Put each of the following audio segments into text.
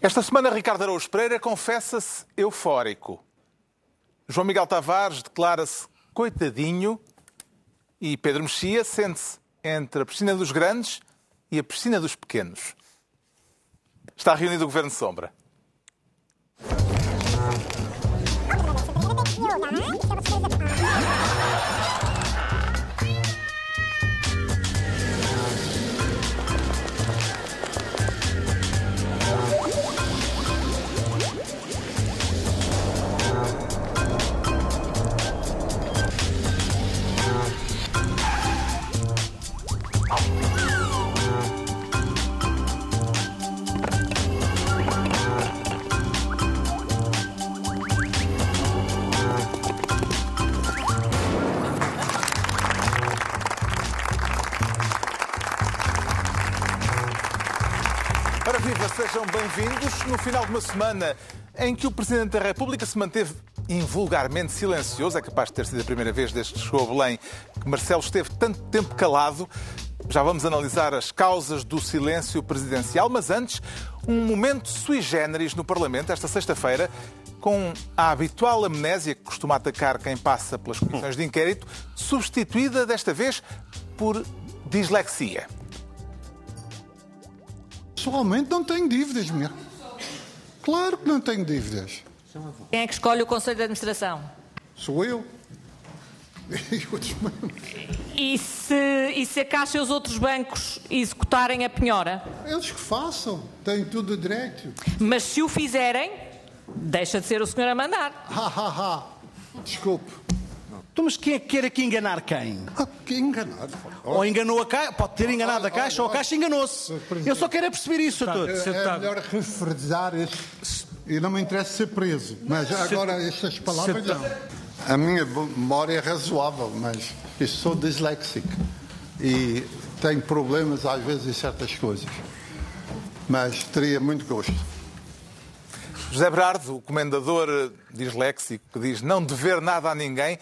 Esta semana, Ricardo Araújo Pereira confessa-se eufórico. João Miguel Tavares declara-se coitadinho e Pedro Mexia sente-se entre a piscina dos grandes e a piscina dos pequenos. Está reunido o Governo Sombra. Bem-vindos no final de uma semana em que o Presidente da República se manteve invulgarmente silencioso. É capaz de ter sido a primeira vez desde que chegou a Belém que Marcelo esteve tanto tempo calado. Já vamos analisar as causas do silêncio presidencial, mas antes, um momento sui generis no Parlamento, esta sexta-feira, com a habitual amnésia que costuma atacar quem passa pelas comissões de inquérito, substituída desta vez por dislexia. Pessoalmente não tenho dívidas mesmo. Claro que não tenho dívidas. Quem é que escolhe o Conselho de Administração? Sou eu. E. E se, e se a Caixa e os outros bancos executarem a penhora? Eles que façam. Têm tudo direito. Mas se o fizerem, deixa de ser o senhor a mandar. Ha, ha, ha. Desculpe. Então, mas quem é que quer aqui enganar quem? Ah, que enganado. Ou enganou a Caixa, pode ter enganado a Caixa, ou a. Caixa enganou-se. Eu só quero é perceber isso, doutor. É melhor refresar este. E não me interessa ser preso. Mas agora estas palavras. não. A minha memória é razoável, mas eu sou disléxico. E tenho problemas às vezes em certas coisas. Mas teria muito gosto. José Berardo, o comendador disléxico, que diz não dever nada a ninguém,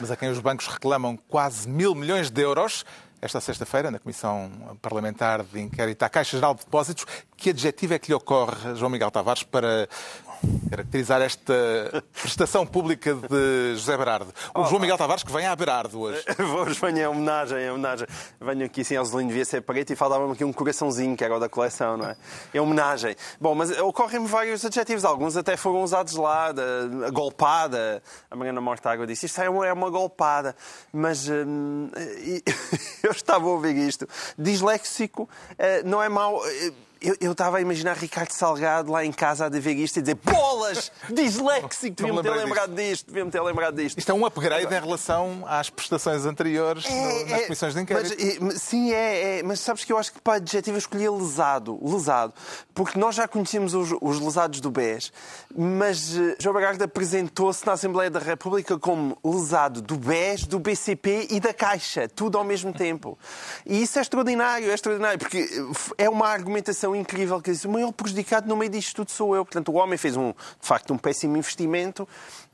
mas a quem os bancos reclamam quase mil milhões de euros, esta sexta-feira, na Comissão Parlamentar de Inquérito à Caixa Geral de Depósitos, que adjetivo é que lhe ocorre, João Miguel Tavares, para caracterizar esta prestação pública de José Berardo? O João Miguel Tavares que vem a Berardo hoje. Hoje venho em homenagem, em homenagem. Venho aqui sem Alzelino devia ser preto e faltava-me aqui um coraçãozinho, que era o da coleção, não é? Em homenagem. Bom, mas ocorrem-me vários adjetivos, alguns até foram usados lá, a golpada. A Mariana Mortágua disse, isto é uma, é uma golpada. Mas hum, eu estava a ouvir isto. Disléxico eh, não é mau. Eu, estava a imaginar Ricardo Salgado lá em casa a ver isto e dizer bolas! Disléxico! Devia-me ter lembrado disto, devia-me ter lembrado disto. Isto é um upgrade em relação às prestações anteriores no- nas comissões de inquérito. É, Mas, sim, é, é, mas sabes que eu acho que para adjetivo eu escolhi lesado, lesado, porque nós já conhecemos os, os lesados do BES, mas eh, João Berardo apresentou-se na Assembleia da República como lesado do BES, do BCP e da Caixa, tudo ao mesmo tempo. E isso é extraordinário, é extraordinário, porque eh, é uma argumentação incrível que o maior prejudicado no meio disto tudo sou eu. Portanto, o homem fez, um, de facto, um péssimo investimento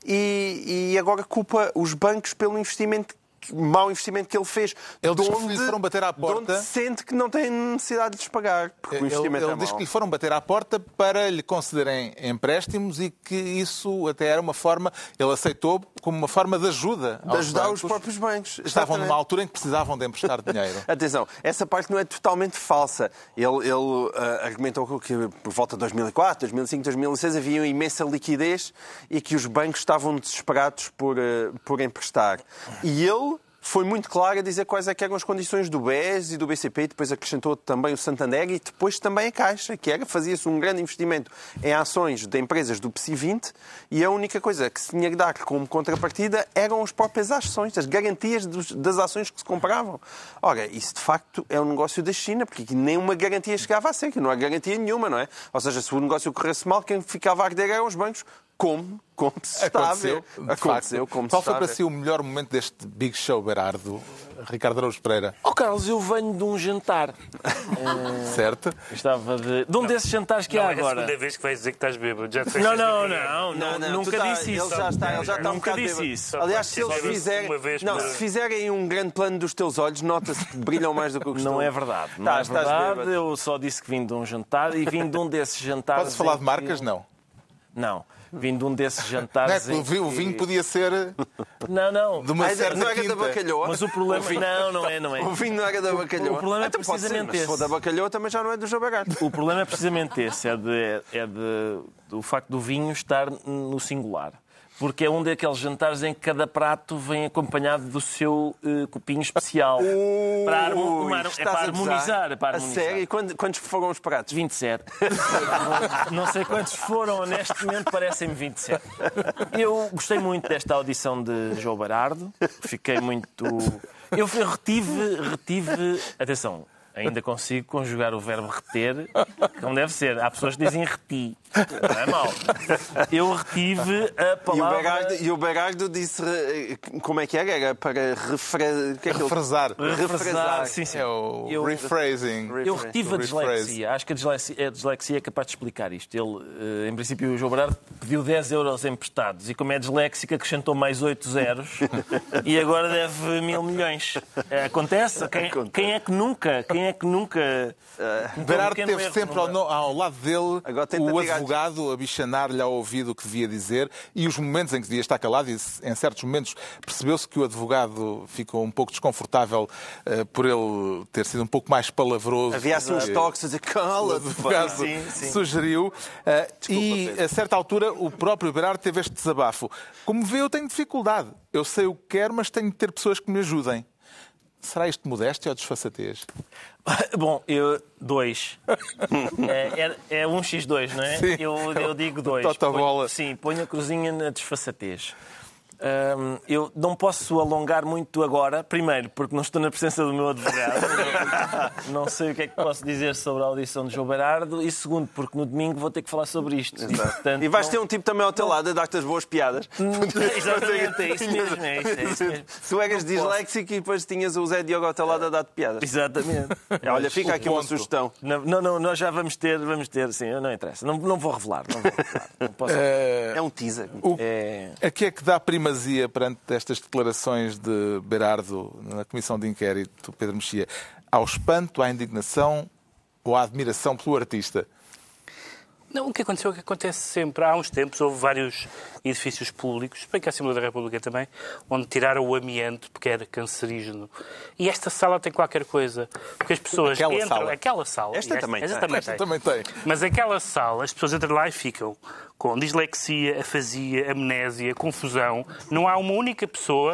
e, e agora culpa os bancos pelo investimento mau investimento que ele fez. Ele diz que onde- lhe foram bater à porta. sente que não tem necessidade de lhes pagar, porque o Ele, investimento ele é diz mau. que lhe foram bater à porta para lhe concederem empréstimos e que isso até era uma forma, ele aceitou como uma forma de ajuda De ajudar os próprios bancos. Estavam numa altura em que precisavam de emprestar dinheiro. Atenção, essa parte não é totalmente falsa. Ele, ele ah, argumentou que por volta de 2004, 2005, 2006 havia uma imensa liquidez e que os bancos estavam desesperados por, ah, por emprestar. E ele foi muito claro a dizer quais é eram as condições do BES e do BCP, e depois acrescentou também o Santander e depois também a Caixa, que era fazia-se um grande investimento em ações de empresas do PSI 20 e a única coisa que se tinha que dar como contrapartida eram as próprias ações, as garantias dos- das ações que se compravam. Ora, isso de facto é um negócio da China, porque nenhuma garantia chegava a ser, que não há garantia nenhuma, não é? Ou seja, se o negócio corresse mal, quem ficava a arder eram os bancos, como, como se está a ver. Aconteceu, de Aconteceu como Qual se foi para si o melhor momento deste Big Show, Berardo? Ricardo Araújo Pereira, Ó Carlos, eu venho de um jantar. certo? Gostava de. De um desses jantares que Não, há é a agora. segunda vez que vais dizer que estás bêbado. Já Não, não, não, Não, não, nunca tá- disse isso. Ele já está, ele já está um bocado disse isso. Aliás, se eles fizerem, não, se fizerem um grande plano dos teus olhos, nota-se que brilham mais do que o costume. Não é verdade. Não Tá, é estás verdade. bêbado. Eu só disse que vim de um jantar e vim de um desses jantares. Pode-se falar de marcas? Não. Não. Vim de um desses Não é jantares. que o vinho, o que- vinho podia ser Não, não. de uma Ah, certa não era quinta. da bacalhoa? Mas o problema. Não, não é, não é. O vinho não era da bacalhoa. o problema é Então pode ser, precisamente mas Se for esse. da bacalhoa, também já não é do João Barato. O problema é precisamente esse, é, de, é de, do facto do vinho estar no singular. Porque é um daqueles jantares em que cada prato vem acompanhado do seu eh, copinho especial. para, harmo- Ui, uma- é para a harmonizar. É para A harmonizar. sério? E quando- quantos foram os pratos? 27. Não sei quantos foram, neste momento parecem-me 27. Eu gostei muito desta audição de João Barardo. Fiquei muito. Eu retive, retive. Atenção, ainda consigo conjugar o verbo reter, como deve ser. Há pessoas que dizem reti. Não é mau. Eu retive a E o, palavra. Berardo, e o Berardo disse como é que era? Era para refresar. Que é aquilo? Refresar. Refresar, sim, sim. É o Eu- rephrasing. Eu retive a dislexia. Acho que a dislexia, a dislexia é capaz de explicar isto. Ele, eh, em princípio, o João Berardo pediu 10 euros emprestados e, como é disléxico, acrescentou mais 8 zeros e agora deve mil milhões. Eh, Acontece? Quem, quem é que nunca? Quem é que nunca? um Berardo pequeno teve erro, sempre ao, ao lado dele o advogado a bichanar-lhe ao ouvido o que devia dizer e os momentos em que devia estar calado. E em certos momentos percebeu-se que o advogado ficou um pouco desconfortável eh, por ele ter sido um pouco mais palavroso. Havia assim uns toques a dizer o cala-te. pá." advogado Sim, sim. sugeriu. eh, e Pedro. a certa altura o próprio Berardo teve este desabafo. Como vê, eu tenho dificuldade. Eu sei o que quero, mas tenho de ter pessoas que me ajudem. Será isto modéstia ou desfaçatez? Bom, eu. Dois. É, é, é um x2, não é? Sim. Eu, eu digo dois. Totobola. Ponho- Sim, ponho a cruzinha na desfaçatez. Hum, eu não posso alongar muito agora, primeiro, porque não estou na presença do meu advogado, não, sei o que é que posso dizer sobre a audição de João Berardo, e segundo, porque no domingo vou ter que falar sobre isto. E, portanto, E vais não- ter um tipo também ao teu lado a dar-te as boas piadas. Exatamente, é isso mesmo, é isso, é isso mesmo. Tu eras disléxico e depois tinhas o Zé Diogo ao teu lado a dar-te piadas. Exatamente. Olha, fica aqui uma sugestão. Não, não, nós já vamos ter, vamos ter, sim, não interessa. Não, não vou revelar, não vou revelar. Não posso... É um teaser. O- É... A que é que dá primazia perante estas declarações de Berardo na Comissão de Inquérito, Pedro Mexia? Ao espanto, à indignação ou à admiração pelo artista? Não, o que aconteceu é o que acontece sempre. Há uns tempos houve vários edifícios públicos, bem que a Assembleia da República também, onde tiraram o amianto porque era cancerígeno. E esta sala tem qualquer coisa. Porque as pessoas Aquela entram. sala. Aquela sala. Esta e também esta tem. também Esta tem. também tem. Mas aquela sala, as pessoas entram lá e ficam com dislexia, afasia, amnésia, confusão. Não há uma única pessoa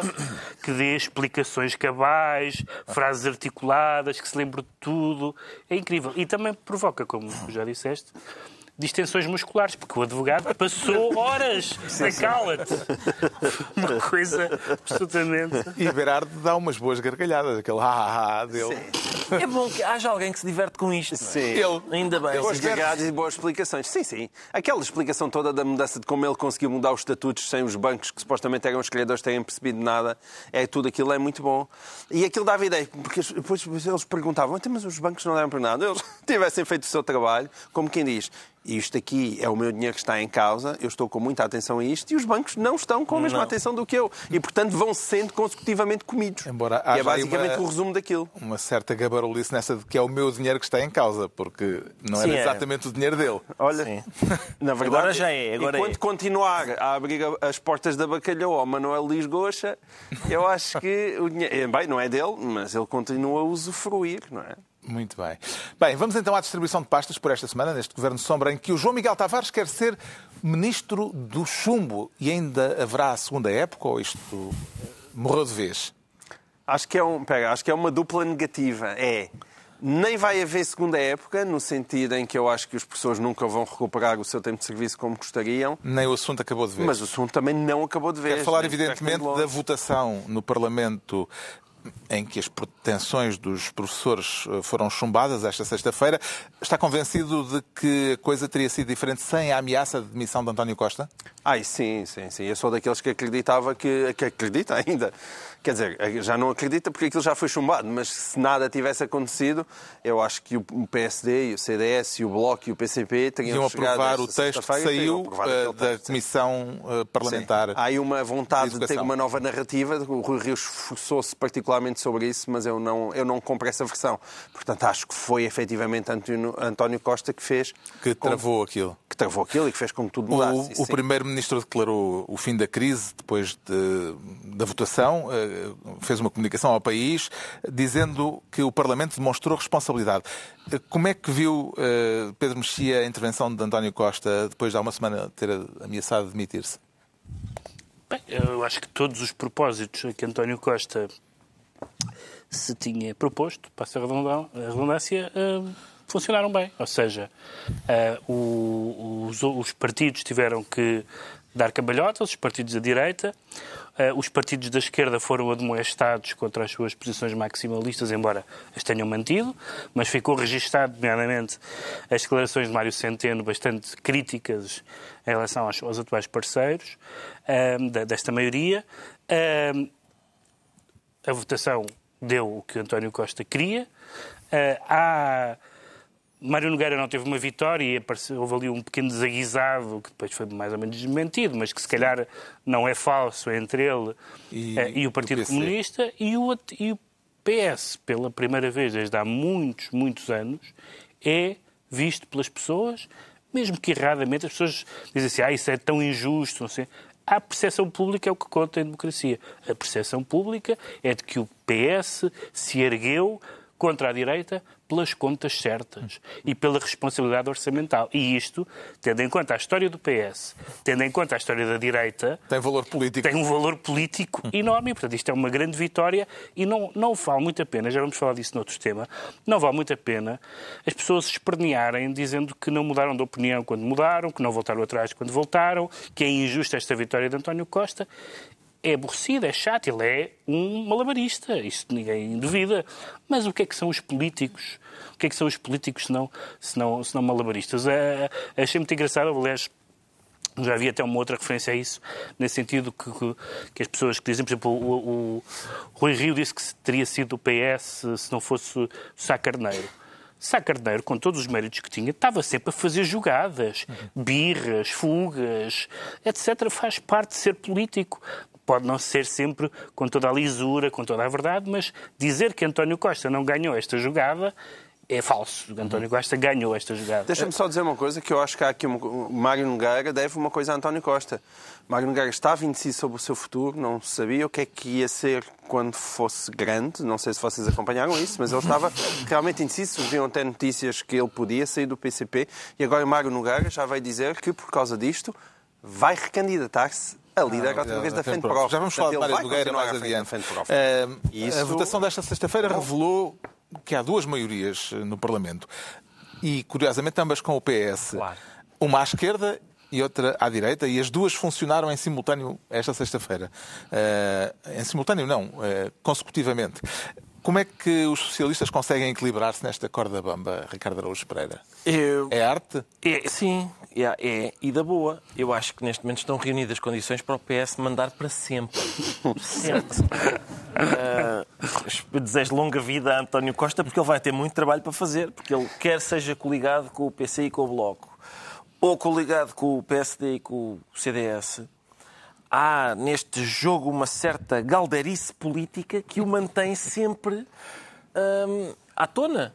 que dê explicações cabais, frases articuladas, que se lembre de tudo. É incrível. E também provoca, como já disseste, distensões musculares, porque o advogado passou horas a cala-te. Uma coisa absolutamente. E Berardo dá umas boas gargalhadas, aquele ha ha ha dele. é bom que haja alguém que se diverte com isto. é? Sim. Ele. Ainda bem. Boas gargalhadas e boas explicações. Sim, sim. Aquela explicação toda da mudança de como ele conseguiu mudar os estatutos sem os bancos que supostamente eram os criadores terem percebido nada, é tudo aquilo é muito bom. E aquilo dava ideia, porque depois depois eles perguntavam, "Então, mas os bancos não deram para nada. Eles tivessem feito o seu trabalho, como quem diz, isto aqui é o meu dinheiro que está em causa, eu estou com muita atenção a isto, e os bancos não estão com a mesma Não. atenção do que eu. E, portanto, vão sendo consecutivamente comidos. Embora e é basicamente uma- o resumo daquilo. Uma certa gabarulice nessa de que é o meu dinheiro que está em causa, porque não Sim, era é. exatamente o dinheiro dele. Olha, Sim. na verdade, Agora já é, agora enquanto é. continuar a abrir as portas da bacalhau ao Manuel Luís Goxa, eu acho que o dinheiro, bem, não é dele, mas ele continua a usufruir, não é? Muito bem. Bem, vamos então à distribuição de pastas por esta semana, neste Governo Sombra, em que o João Miguel Tavares quer ser ministro do chumbo. E ainda haverá a segunda época, ou isto morreu de vez? Acho que é um, pera, acho que é uma dupla negativa. É nem vai haver segunda época, no sentido em que eu acho que os professores nunca vão recuperar o seu tempo de serviço como gostariam, Nem o assunto acabou de vez. mas o assunto também não acabou de vez. Quero falar, evidentemente, da votação no Parlamento em que as pretensões dos professores eh, foram chumbadas esta sexta-feira. Está convencido de que a coisa teria sido diferente sem a ameaça de demissão de António Costa? Ai, sim, sim, sim. Eu sou daqueles que acreditava que, que acredita ainda. Quer dizer, já não acredita porque aquilo já foi chumbado, mas se nada tivesse acontecido, eu acho que o PSD, o CDS, o Bloco e o PCP teriam Iam aprovar o texto que saiu eh, da texto, sim. Comissão eh, Parlamentar. Sim. Há aí uma vontade de de ter uma nova narrativa. O Rui Rio esforçou-se particularmente sobre isso, mas eu não, eu não compro essa versão. Portanto, acho que foi efetivamente António, António Costa que fez. Que com- travou aquilo. que travou aquilo e que fez com que tudo mudasse. O, o. Primeiro-Ministro declarou o fim da crise depois de- da votação, eh, fez uma comunicação ao país dizendo que o Parlamento demonstrou responsabilidade. Eh, Como é que viu eh, Pedro Mexia a intervenção de António Costa depois de há uma semana ter ameaçado demitir-se? Bem, eu acho que todos os propósitos que António Costa se tinha proposto, passa a redundân- a redundância, eh, funcionaram bem. Ou seja, os partidos tiveram que dar cambalhotas, os partidos da direita, eh, os partidos da esquerda foram admoestados contra as suas posições maximalistas, embora as tenham mantido, mas ficou registado, nomeadamente, as declarações de Mário Centeno bastante críticas em relação aos, aos atuais parceiros eh, da- desta maioria. Eh, a votação deu o que António Costa queria. Eh, há... Mário Nogueira não teve uma vitória e apareceu, houve ali um pequeno desaguisado, que depois foi mais ou menos desmentido, mas que se calhar não é falso entre ele E eh, e, o o Partido PC. Comunista e o, e o PS, pela primeira vez desde há muitos, muitos anos, é visto pelas pessoas, mesmo que erradamente, as pessoas dizem assim, ah, isso é tão injusto, não sei. A percepção pública é o que conta em democracia. A percepção pública é de que o PS se ergueu contra a direita pelas contas certas e pela responsabilidade orçamental. E isto, tendo em conta a história do PS, tendo em conta a história da direita, Tem valor político. tem um valor político enorme. e, Portanto, isto é uma grande vitória e não, não vale muito a pena, já vamos falar disso noutro tema, não vale muito a pena as pessoas se espernearem dizendo que não mudaram de opinião quando mudaram, que não voltaram atrás quando voltaram, que é injusta esta vitória de António Costa. É aborrecido, é chato, ele é um malabarista, isso ninguém duvida. Mas o que é que são os políticos? O que é que são os políticos se não, se não, malabaristas? Eh, achei muito engraçado, aliás, já havia até uma outra referência a isso, nesse sentido que, que- que as pessoas que dizem, por exemplo, o, o Rui Rio disse que teria sido o PS se não fosse Sá Carneiro. Sá Carneiro, com todos os méritos que tinha, estava sempre a fazer jogadas, birras, fugas, etc. Faz parte de ser político. Pode não ser sempre com toda a lisura, com toda a verdade, mas dizer que António Costa não ganhou esta jogada é falso. António Costa ganhou esta jogada. Deixa-me só dizer uma coisa, que eu acho que há aqui uma... o Mário Nogueira deve uma coisa a António Costa. Mário Nogueira estava indeciso sobre o seu futuro, não sabia o que é que ia ser quando fosse grande, não sei se vocês acompanharam isso, mas ele estava realmente indeciso, viam até notícias que ele podia sair do PCP, e agora Mário Nogueira já vai dizer que, por causa disto, vai recandidatar-se a líder outra vez da Frente Prof. Já vamos falar de Mário Nogueira mais adiante. Eh, A votação desta sexta-feira revelou que há duas maiorias eh, no Parlamento. E, curiosamente, ambas com o PS. Claro. Uma à esquerda e outra à direita, e as duas funcionaram em simultâneo esta sexta-feira. Eh, em simultâneo, não, eh, consecutivamente. Como é que os socialistas conseguem equilibrar-se nesta corda bamba, Ricardo Araújo Pereira? Eu... É arte? É, sim, é, é, e da boa. Eu acho que neste momento estão reunidas condições para o PS mandar para sempre. sempre. Ah, desejo longa vida a António Costa, porque ele vai ter muito trabalho para fazer, porque ele quer seja coligado com o PC e com o Bloco, ou coligado com o PSD e com o CDS. Há neste jogo uma certa galderice política que o mantém sempre hum, à tona.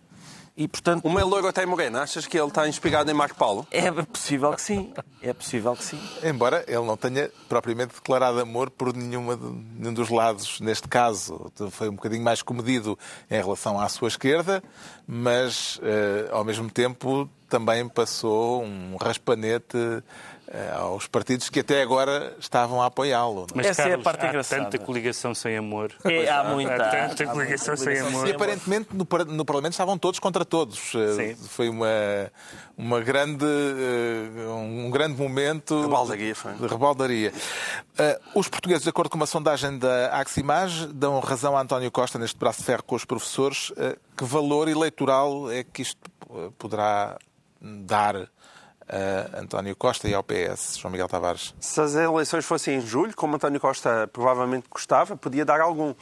E, portanto, Uma é loiro até morena. Achas que ele está inspirado em Marco Paulo? é possível que sim. É possível que sim. Embora ele não tenha propriamente declarado amor por nenhuma de- nenhum dos lados, neste caso. Foi um bocadinho mais comedido em relação à sua esquerda, mas, eh, ao mesmo tempo, também passou um raspanete eh, aos partidos que até agora estavam a apoiá-lo. é? Mas, Essa é a Carlos, parte há engraçada. tanta coligação sem amor. É, há muita. Há tanta há muita coligação sem amor. E aparentemente no, no Parlamento estavam todos contra todos. Eh, Sim. Foi uma, uma grande, eh, um grande momento Rebaldaria, foi. de rebaldaria. Eh, Os portugueses, de acordo com uma sondagem da Aximage, dão razão a António Costa neste braço de ferro com os professores. Que valor eleitoral é que isto poderá dar a António Costa e ao PS, João Miguel Tavares? Se as eleições fossem em julho, como António Costa provavelmente gostava, podia dar algum.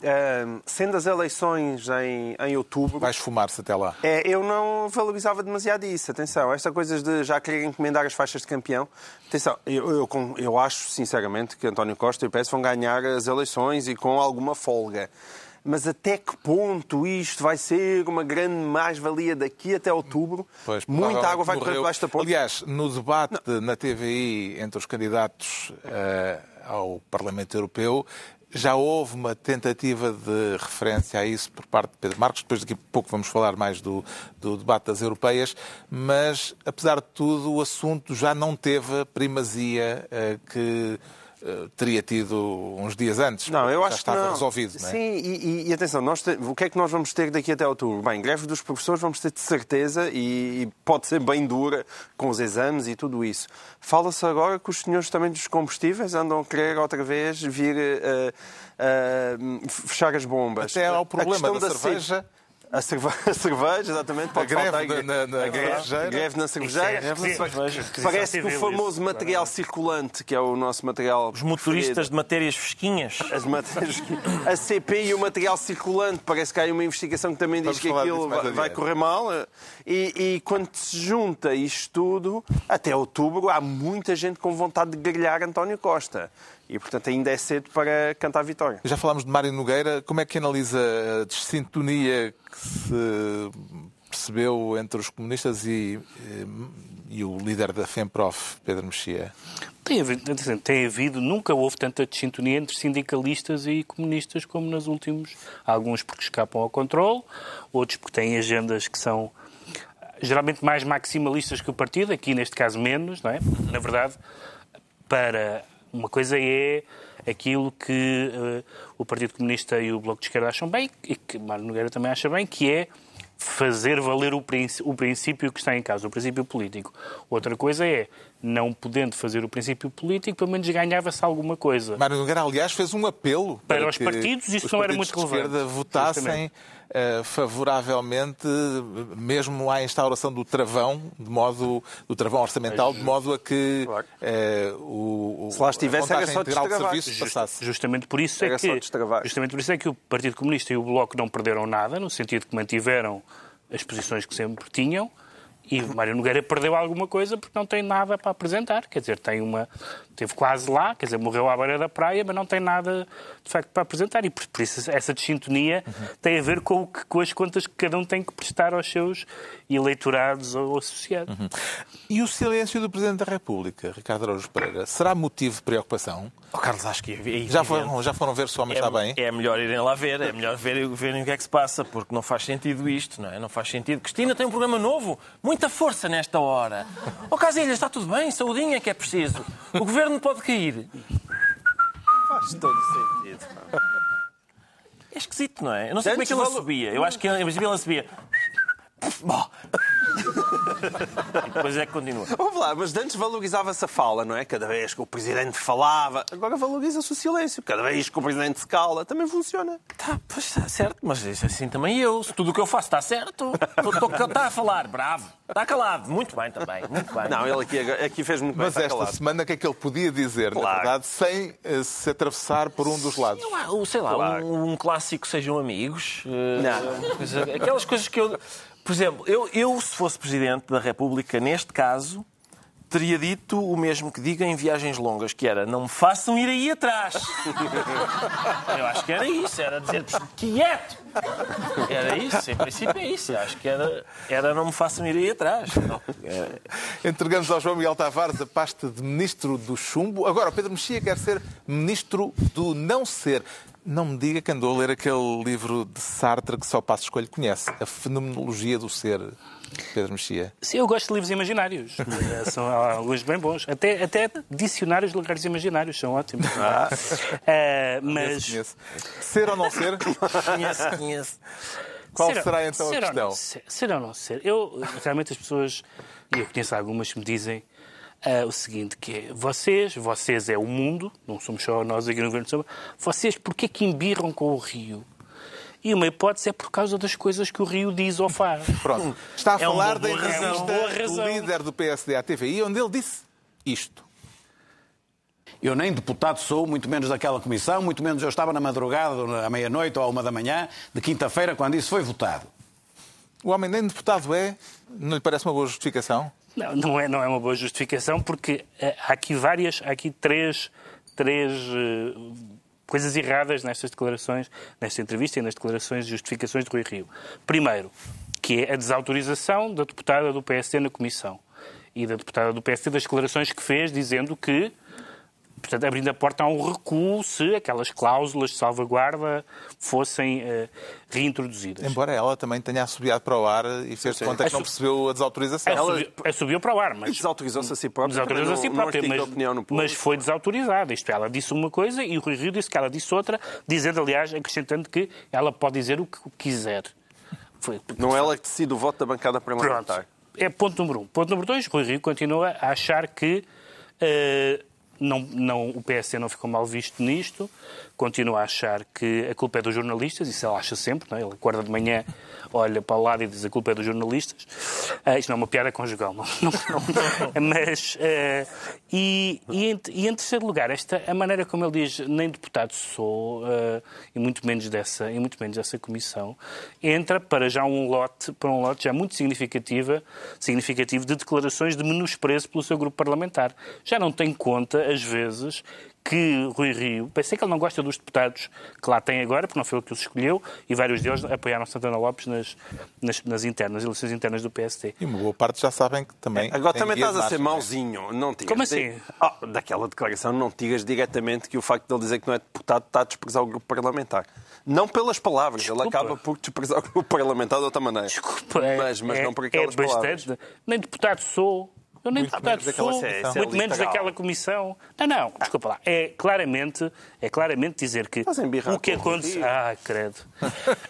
Ahm, sendo as eleições em, em outubro, Vai esfumar-se até lá. é, eu não valorizava demasiado isso. Atenção, estas coisas de já querer encomendar as faixas de campeão. Atenção, eu, eu, eu acho sinceramente que António Costa e o PS vão ganhar as eleições e com alguma folga. Mas até que ponto isto vai ser uma grande mais-valia daqui até outubro? Pois, Muita água vai correr debaixo da ponte. Aliás, no debate na TVI entre os candidatos eh, ao Parlamento Europeu, já houve uma tentativa de referência a isso por parte de Pedro Marcos. Depois daqui a pouco vamos falar mais do, do debate das europeias. Mas, apesar de tudo, o assunto já não teve a primazia eh, que teria tido uns dias antes. Não, eu já acho que estava não. resolvido. não é? Sim, e, e- atenção, nós te- o que é que nós vamos ter daqui até outubro? Bem, greve dos professores vamos ter de certeza e, e pode ser bem dura com os exames e tudo isso. Fala-se agora que os senhores também dos combustíveis andam a querer outra vez vir eh, eh, fechar as bombas. Até há o problema da questão cerveja. A, cerve... a cerveja, exatamente. Pode greve faltar na- na a greve, greve na é cervejeira. Parece que o Isso. famoso material circulante, que é o nosso material Os motoristas de matérias fresquinhas. as matérias, a CP e o material circulante. Parece que há aí uma investigação que também diz Vamos que falar aquilo vai, vai correr mal. E, e quando se junta isto tudo, até outubro, há muita gente com vontade de grelhar António Costa. E, portanto, ainda é cedo para cantar vitória. Já falámos de Mário Nogueira. Como é que analisa a desintonia que se percebeu entre os comunistas e, eh, e o líder da FEMPROF, Pedro Mexia? Tem havido, tem havido, nunca houve tanta desintonia entre sindicalistas e comunistas como nos últimos. Alguns porque escapam ao controle, outros porque têm agendas que são geralmente mais maximalistas que o partido, aqui neste caso menos, não é? Na verdade, para uma coisa é aquilo que eh, o Partido Comunista e o Bloco de Esquerda acham bem, e que Mário Nogueira também acha bem, que é fazer valer o, princ- o princípio que está em causa, o princípio político. Outra coisa é, não podendo fazer o princípio político, pelo menos ganhava-se alguma coisa. Mário Nogueira, aliás, fez um apelo Para os que partidos, isso os não era partidos muito de esquerda relevante. votassem Justamente. Eh, favoravelmente, mesmo à instauração do travão, de modo, do travão orçamental, de modo a que Claro. eh, o, o, Se lá estivesse, a era só integral de serviços passasse. Justamente por isso é Era só que destravar. justamente por isso é que o Partido Comunista e o Bloco não perderam nada, no sentido que mantiveram as posições que sempre tinham. E Mário Nogueira perdeu alguma coisa porque não tem nada para apresentar. Quer dizer, tem uma. Teve quase lá, quer dizer, morreu à beira da praia, mas não tem nada de facto para apresentar. E por, por isso essa desintonia tem a ver com, o que- com as contas que cada um tem que prestar aos seus eleitorados ou associados. E o silêncio do Presidente da República, Ricardo Araújo Pereira, será motivo de preocupação? Oh, Carlos, acho que é. Já foram, já foram ver se o homem está bem? É, é melhor irem lá ver, é melhor ver, verem o que é que se passa, porque não faz sentido isto, não é? Não faz sentido. Cristina tem um programa novo, muita força nesta hora. Ó oh, Casilhas, está tudo bem, saudinha que é preciso. O governo pode cair. Faz todo sentido. É esquisito, não é? Eu não sei como é que ela Antes valo- subia. Eu acho que princípio ela subia. Bom. E depois é que continua. Vamos lá, mas antes valorizava-se a fala, não é? Cada vez que o Presidente falava. Agora valoriza-se o silêncio. Cada vez que o Presidente se cala, também funciona. Tá, pois está certo, mas isso assim também eu. Se tudo o que eu faço está certo, está a falar, bravo. Está calado, muito bem também, muito bem. Não, ele aqui, aqui fez muito bem. Mas está esta calado. semana, o que é que ele podia dizer, na Claro. verdade, sem eh, se atravessar por um dos lados? Eu, ah, o- sei lá, Claro. um, um clássico sejam amigos. eh, Não. coisa- aquelas coisas que eu. Por exemplo, eu, eu, se fosse Presidente da República, neste caso, teria dito o mesmo que diga em viagens longas, que era não me façam ir aí atrás. eu acho que era isso, era dizer quieto. Era isso, em princípio é isso. Eu acho que era, era não me façam ir aí atrás. É- Entregamos ao João Miguel Tavares a pasta de Ministro do Chumbo. Agora, o Pedro Mexia quer ser Ministro do Não Ser. Não me diga que andou a ler aquele livro de Sartre que só Passo Escolho conhece, A Fenomenologia do Ser, Pedro Mexia. Sim, eu gosto de livros imaginários. Eh, são alguns bem bons. Até, até dicionários de lugares imaginários são ótimos. Ah. mas... Conheço. Ser ou não ser? Conheço, conheço. Qual Ser- será então a ser ou questão? não ser, ser ou não ser? Eu, realmente, as pessoas, e eu conheço algumas que me dizem ah, o seguinte, que é, vocês, vocês é o mundo, não somos só nós aqui no Governo de Sombra, vocês porquê que embirram com o Rio? E uma hipótese é por causa das coisas que o Rio diz ou faz. Pronto. Está a É uma falar da entrevista do líder do PSD à TVI, onde ele disse isto. Eu nem deputado sou, muito menos daquela comissão, muito menos eu estava na madrugada, à meia-noite ou à uma da manhã, de quinta-feira, quando isso foi votado. O homem nem deputado é, não lhe parece uma boa justificação? Não, não é, não é uma boa justificação, porque eh, há aqui várias, há aqui três, três eh, coisas erradas nestas declarações, nesta entrevista e nas declarações e justificações de Rui Rio. Primeiro, que é a desautorização da deputada do PSD na Comissão e da deputada do PSD das declarações que fez, dizendo que, portanto, abrindo a porta a um recuo se aquelas cláusulas de salvaguarda fossem eh, reintroduzidas. Embora ela também tenha assobiado para o ar e fez de conta que não percebeu a desautorização. Subiu, é, subiu para o ar, mas... Desautorizou-se a si própria. Desautorizou a si própria, não mas, opinião no público. mas foi desautorizada. Isto, é, ela disse uma coisa e o Rui Rio disse que ela disse outra, dizendo, aliás, acrescentando que ela pode dizer o que quiser. Foi, Não é ela que decide o voto da bancada Pronto. parlamentar. É ponto número um. Ponto número dois, Rui Rio continua a achar que eh, não, não, o PSD não ficou mal visto nisto, continua a achar que a culpa é dos jornalistas, isso ele acha sempre, não é? ele acorda de manhã, olha para o lado e diz a culpa é dos jornalistas. Ah, isto não é uma piada conjugal, não. não, não. Mas, eh, e, e, em, e em terceiro lugar, esta, a maneira como ele diz, nem deputado sou, eh, e muito menos dessa, e muito menos dessa comissão, entra para já um lote, para um lote já muito significativa, significativo de declarações de menosprezo pelo seu grupo parlamentar. Já não tem conta, às vezes, que Rui Rio, pensei que ele não gosta dos deputados que lá tem agora, porque não foi ele que os escolheu, e vários deles apoiaram Santana Lopes nas, nas, nas internas, eleições internas do PSD. E uma boa parte já sabem que também. Agora tem também estás a ser mauzinho. Não digas Como assim? Ah, daquela declaração não digas diretamente que o facto de ele dizer que não é deputado está a desprezar o grupo parlamentar. Não pelas palavras, Desculpa. ele acaba por desprezar o grupo parlamentar de outra maneira. Desculpa, é, mas, mas é- não por aquelas é palavras. bastante. Nem deputado sou. Nem Muito menos daquela sou, muito é menos daquela comissão. Não, não, desculpa lá. É claramente, é claramente dizer que o que aconteceu. Ah, credo.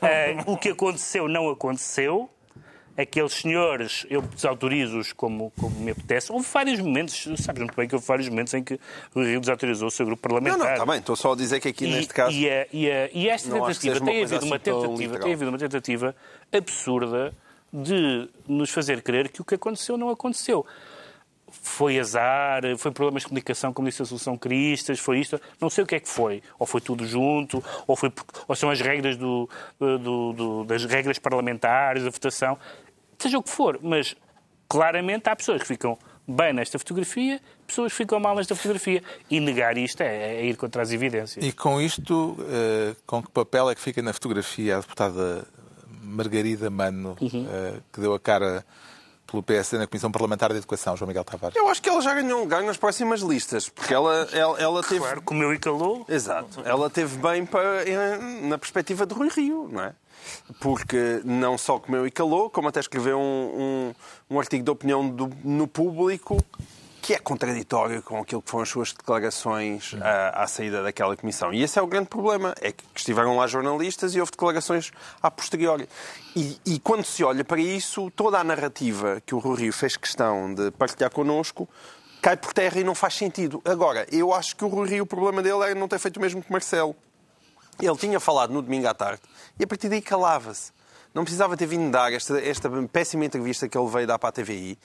Eh, o que aconteceu não aconteceu. Aqueles senhores, eu desautorizo-os como, como me apetece. Houve vários momentos, sabes muito bem que houve vários momentos em que o Rio desautorizou o seu grupo Não, parlamentar. não, está bem. Estou só a dizer que aqui E, neste caso. e, a- e a- e esta Não que tentativa, uma tem havido uma assim tão tentativa, tem havido uma tentativa absurda de nos fazer crer que o que aconteceu não aconteceu. Foi azar, foi problemas de comunicação, como disse a Solução Cristas, foi isto, não sei o que é que foi. Ou foi tudo junto, ou, foi, ou são as regras do, do- do- das regras parlamentares, da votação, seja o que for, mas claramente há pessoas que ficam bem nesta fotografia, pessoas que ficam mal nesta fotografia. E negar isto é, é ir contra as evidências. E com isto, eh, com que papel é que fica na fotografia a deputada Margarida Mano, Uhum. eh, que deu a cara pelo PSD na Comissão Parlamentar de Educação, João Miguel Tavares? Eu acho que ela já ganhou um lugar nas próximas listas, porque ela, ela, ela teve. Claro, comeu e calou. Exato. Ela teve bem para, eh, na perspectiva de Rui Rio, não é? Porque não só comeu e calou, como até escreveu um, um, um artigo de opinião do- no público que é contraditório com aquilo que foram as suas declarações à, à saída daquela comissão. E esse é o grande problema, é que estiveram lá jornalistas e houve declarações a posteriori. E, e quando se olha para isso, toda a narrativa que o Rui Rio fez questão de partilhar connosco cai por terra e não faz sentido. Agora, eu acho que o Rui Rio, o problema dele era não ter feito o mesmo que Marcelo. Ele tinha falado no domingo à tarde e a partir daí calava-se. Não precisava ter vindo dar esta, esta péssima entrevista que ele veio dar para a TVI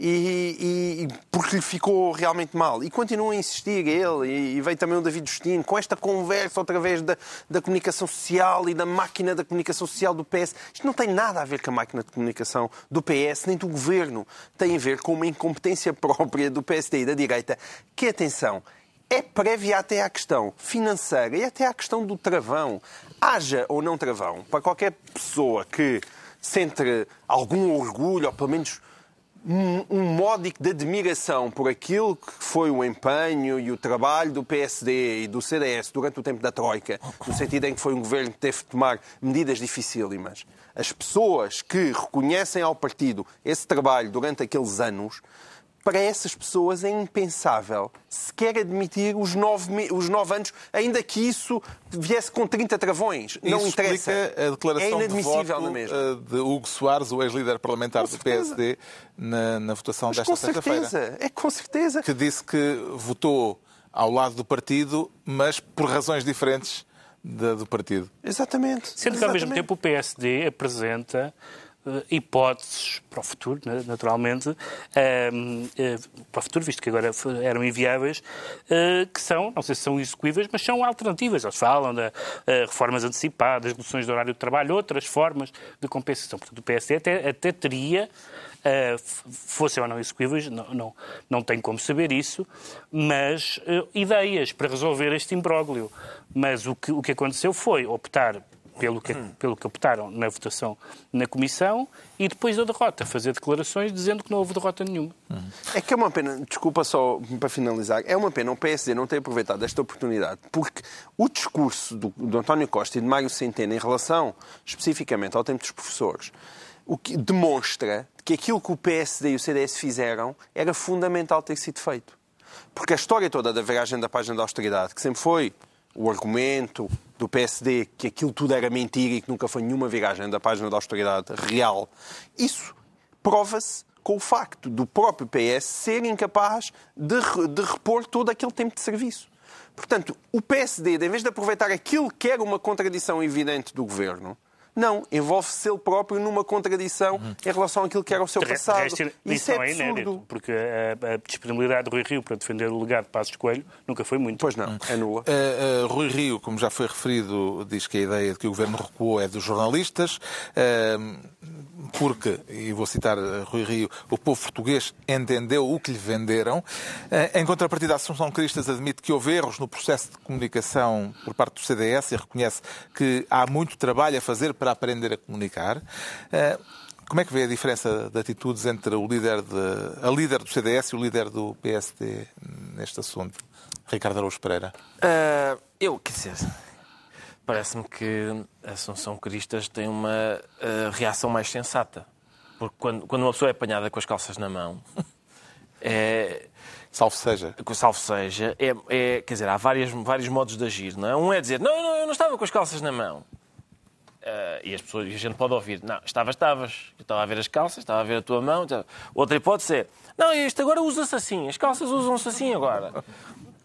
e, e- porque lhe ficou realmente mal. E continua a insistir ele e, e veio também o David Justino com esta conversa outra vez da, da comunicação social e da máquina da comunicação social do PS. Isto não tem nada a ver com a máquina de comunicação do PS nem do governo. Tem a ver com uma incompetência própria do PSD e da direita que, atenção, é prévia até à questão financeira e até à questão do travão. Haja ou não travão, para qualquer pessoa que sente algum orgulho, ou pelo menos um, um módico de admiração por aquilo que foi o empenho e o trabalho do PSD e do CDS durante o tempo da Troika, no sentido em que foi um governo que teve de tomar medidas dificílimas, as pessoas que reconhecem ao partido esse trabalho durante aqueles anos para essas pessoas é impensável sequer admitir os nove, os nove anos, ainda que isso viesse com 30 travões. Não isso interessa. explica a declaração é inadmissível de, voto, eh, de Hugo Soares, o ex-líder parlamentar do PSD, na, na votação Mas desta com sexta-feira. certeza, é com certeza. Que disse que votou ao lado do partido, mas por razões diferentes da- do partido. Exatamente. Sendo que, ao mesmo tempo, o PSD apresenta hipóteses para o futuro, né, naturalmente, ehm, eh, para o futuro, visto que agora eram inviáveis, eh, que são, não sei se são execuíveis, mas são alternativas. Eles falam de eh, reformas antecipadas, reduções do horário de trabalho, outras formas de compensação. Portanto, o PSD até, até teria, eh, fossem ou não execuíveis, não, não, não tem como saber isso, mas eh, ideias para resolver este imbróglio. Mas o que, o que aconteceu foi optar pelo que, pelo que optaram na votação na Comissão e depois da derrota, fazer declarações dizendo que não houve derrota nenhuma. É que é uma pena, desculpa só para finalizar, é uma pena o PSD não ter aproveitado esta oportunidade, porque o discurso do, do António Costa e de Mário Centeno em relação especificamente ao tempo dos professores, o que demonstra que aquilo que o PSD e o CDS fizeram era fundamental ter sido feito. Porque a história toda da viragem da página da austeridade, que sempre foi o argumento do PSD que aquilo tudo era mentira e que nunca foi nenhuma viragem da página da austeridade real, isso prova-se com o facto do próprio PS ser incapaz de, de repor todo aquele tempo de serviço. Portanto, o PSD, em vez de aproveitar aquilo que era uma contradição evidente do governo, não, envolve-se ele próprio numa contradição em relação àquilo que era o seu De passado. de resto, Isso é não é inédito, porque a, a disponibilidade do Rui Rio para defender o legado de Passos Coelho nunca foi muito. Pois não, é nula. Uh, uh, Rui Rio, como já foi referido, diz que a ideia de que o governo recuou é dos jornalistas, uh, porque, e vou citar uh, Rui Rio, o povo português entendeu o que lhe venderam. Uh, em contrapartida, a Assunção Cristas admite que houve erros no processo de comunicação por parte do CDS e reconhece que há muito trabalho a fazer para aprender a comunicar. Uh, como é que vê a diferença de atitudes entre o líder de, a líder do CDS e o líder do PSD neste assunto? Ricardo Araújo Pereira. Ah, eu, quer dizer, parece-me que a Assunção Cristas tem uma ah, reação mais sensata. Porque quando, quando uma pessoa é apanhada com as calças na mão, é, Salve seja. salvo seja, é, é- quer dizer, há várias, vários modos de agir, não é? Um é dizer, não, não, eu não estava com as calças na mão. Ah, e, as pessoas, e a gente pode ouvir, não, estavas, estavas. Eu estava a ver as calças, estava a ver a tua mão. estava- Outra hipótese é, não, isto agora usa-se assim, as calças usam-se assim agora.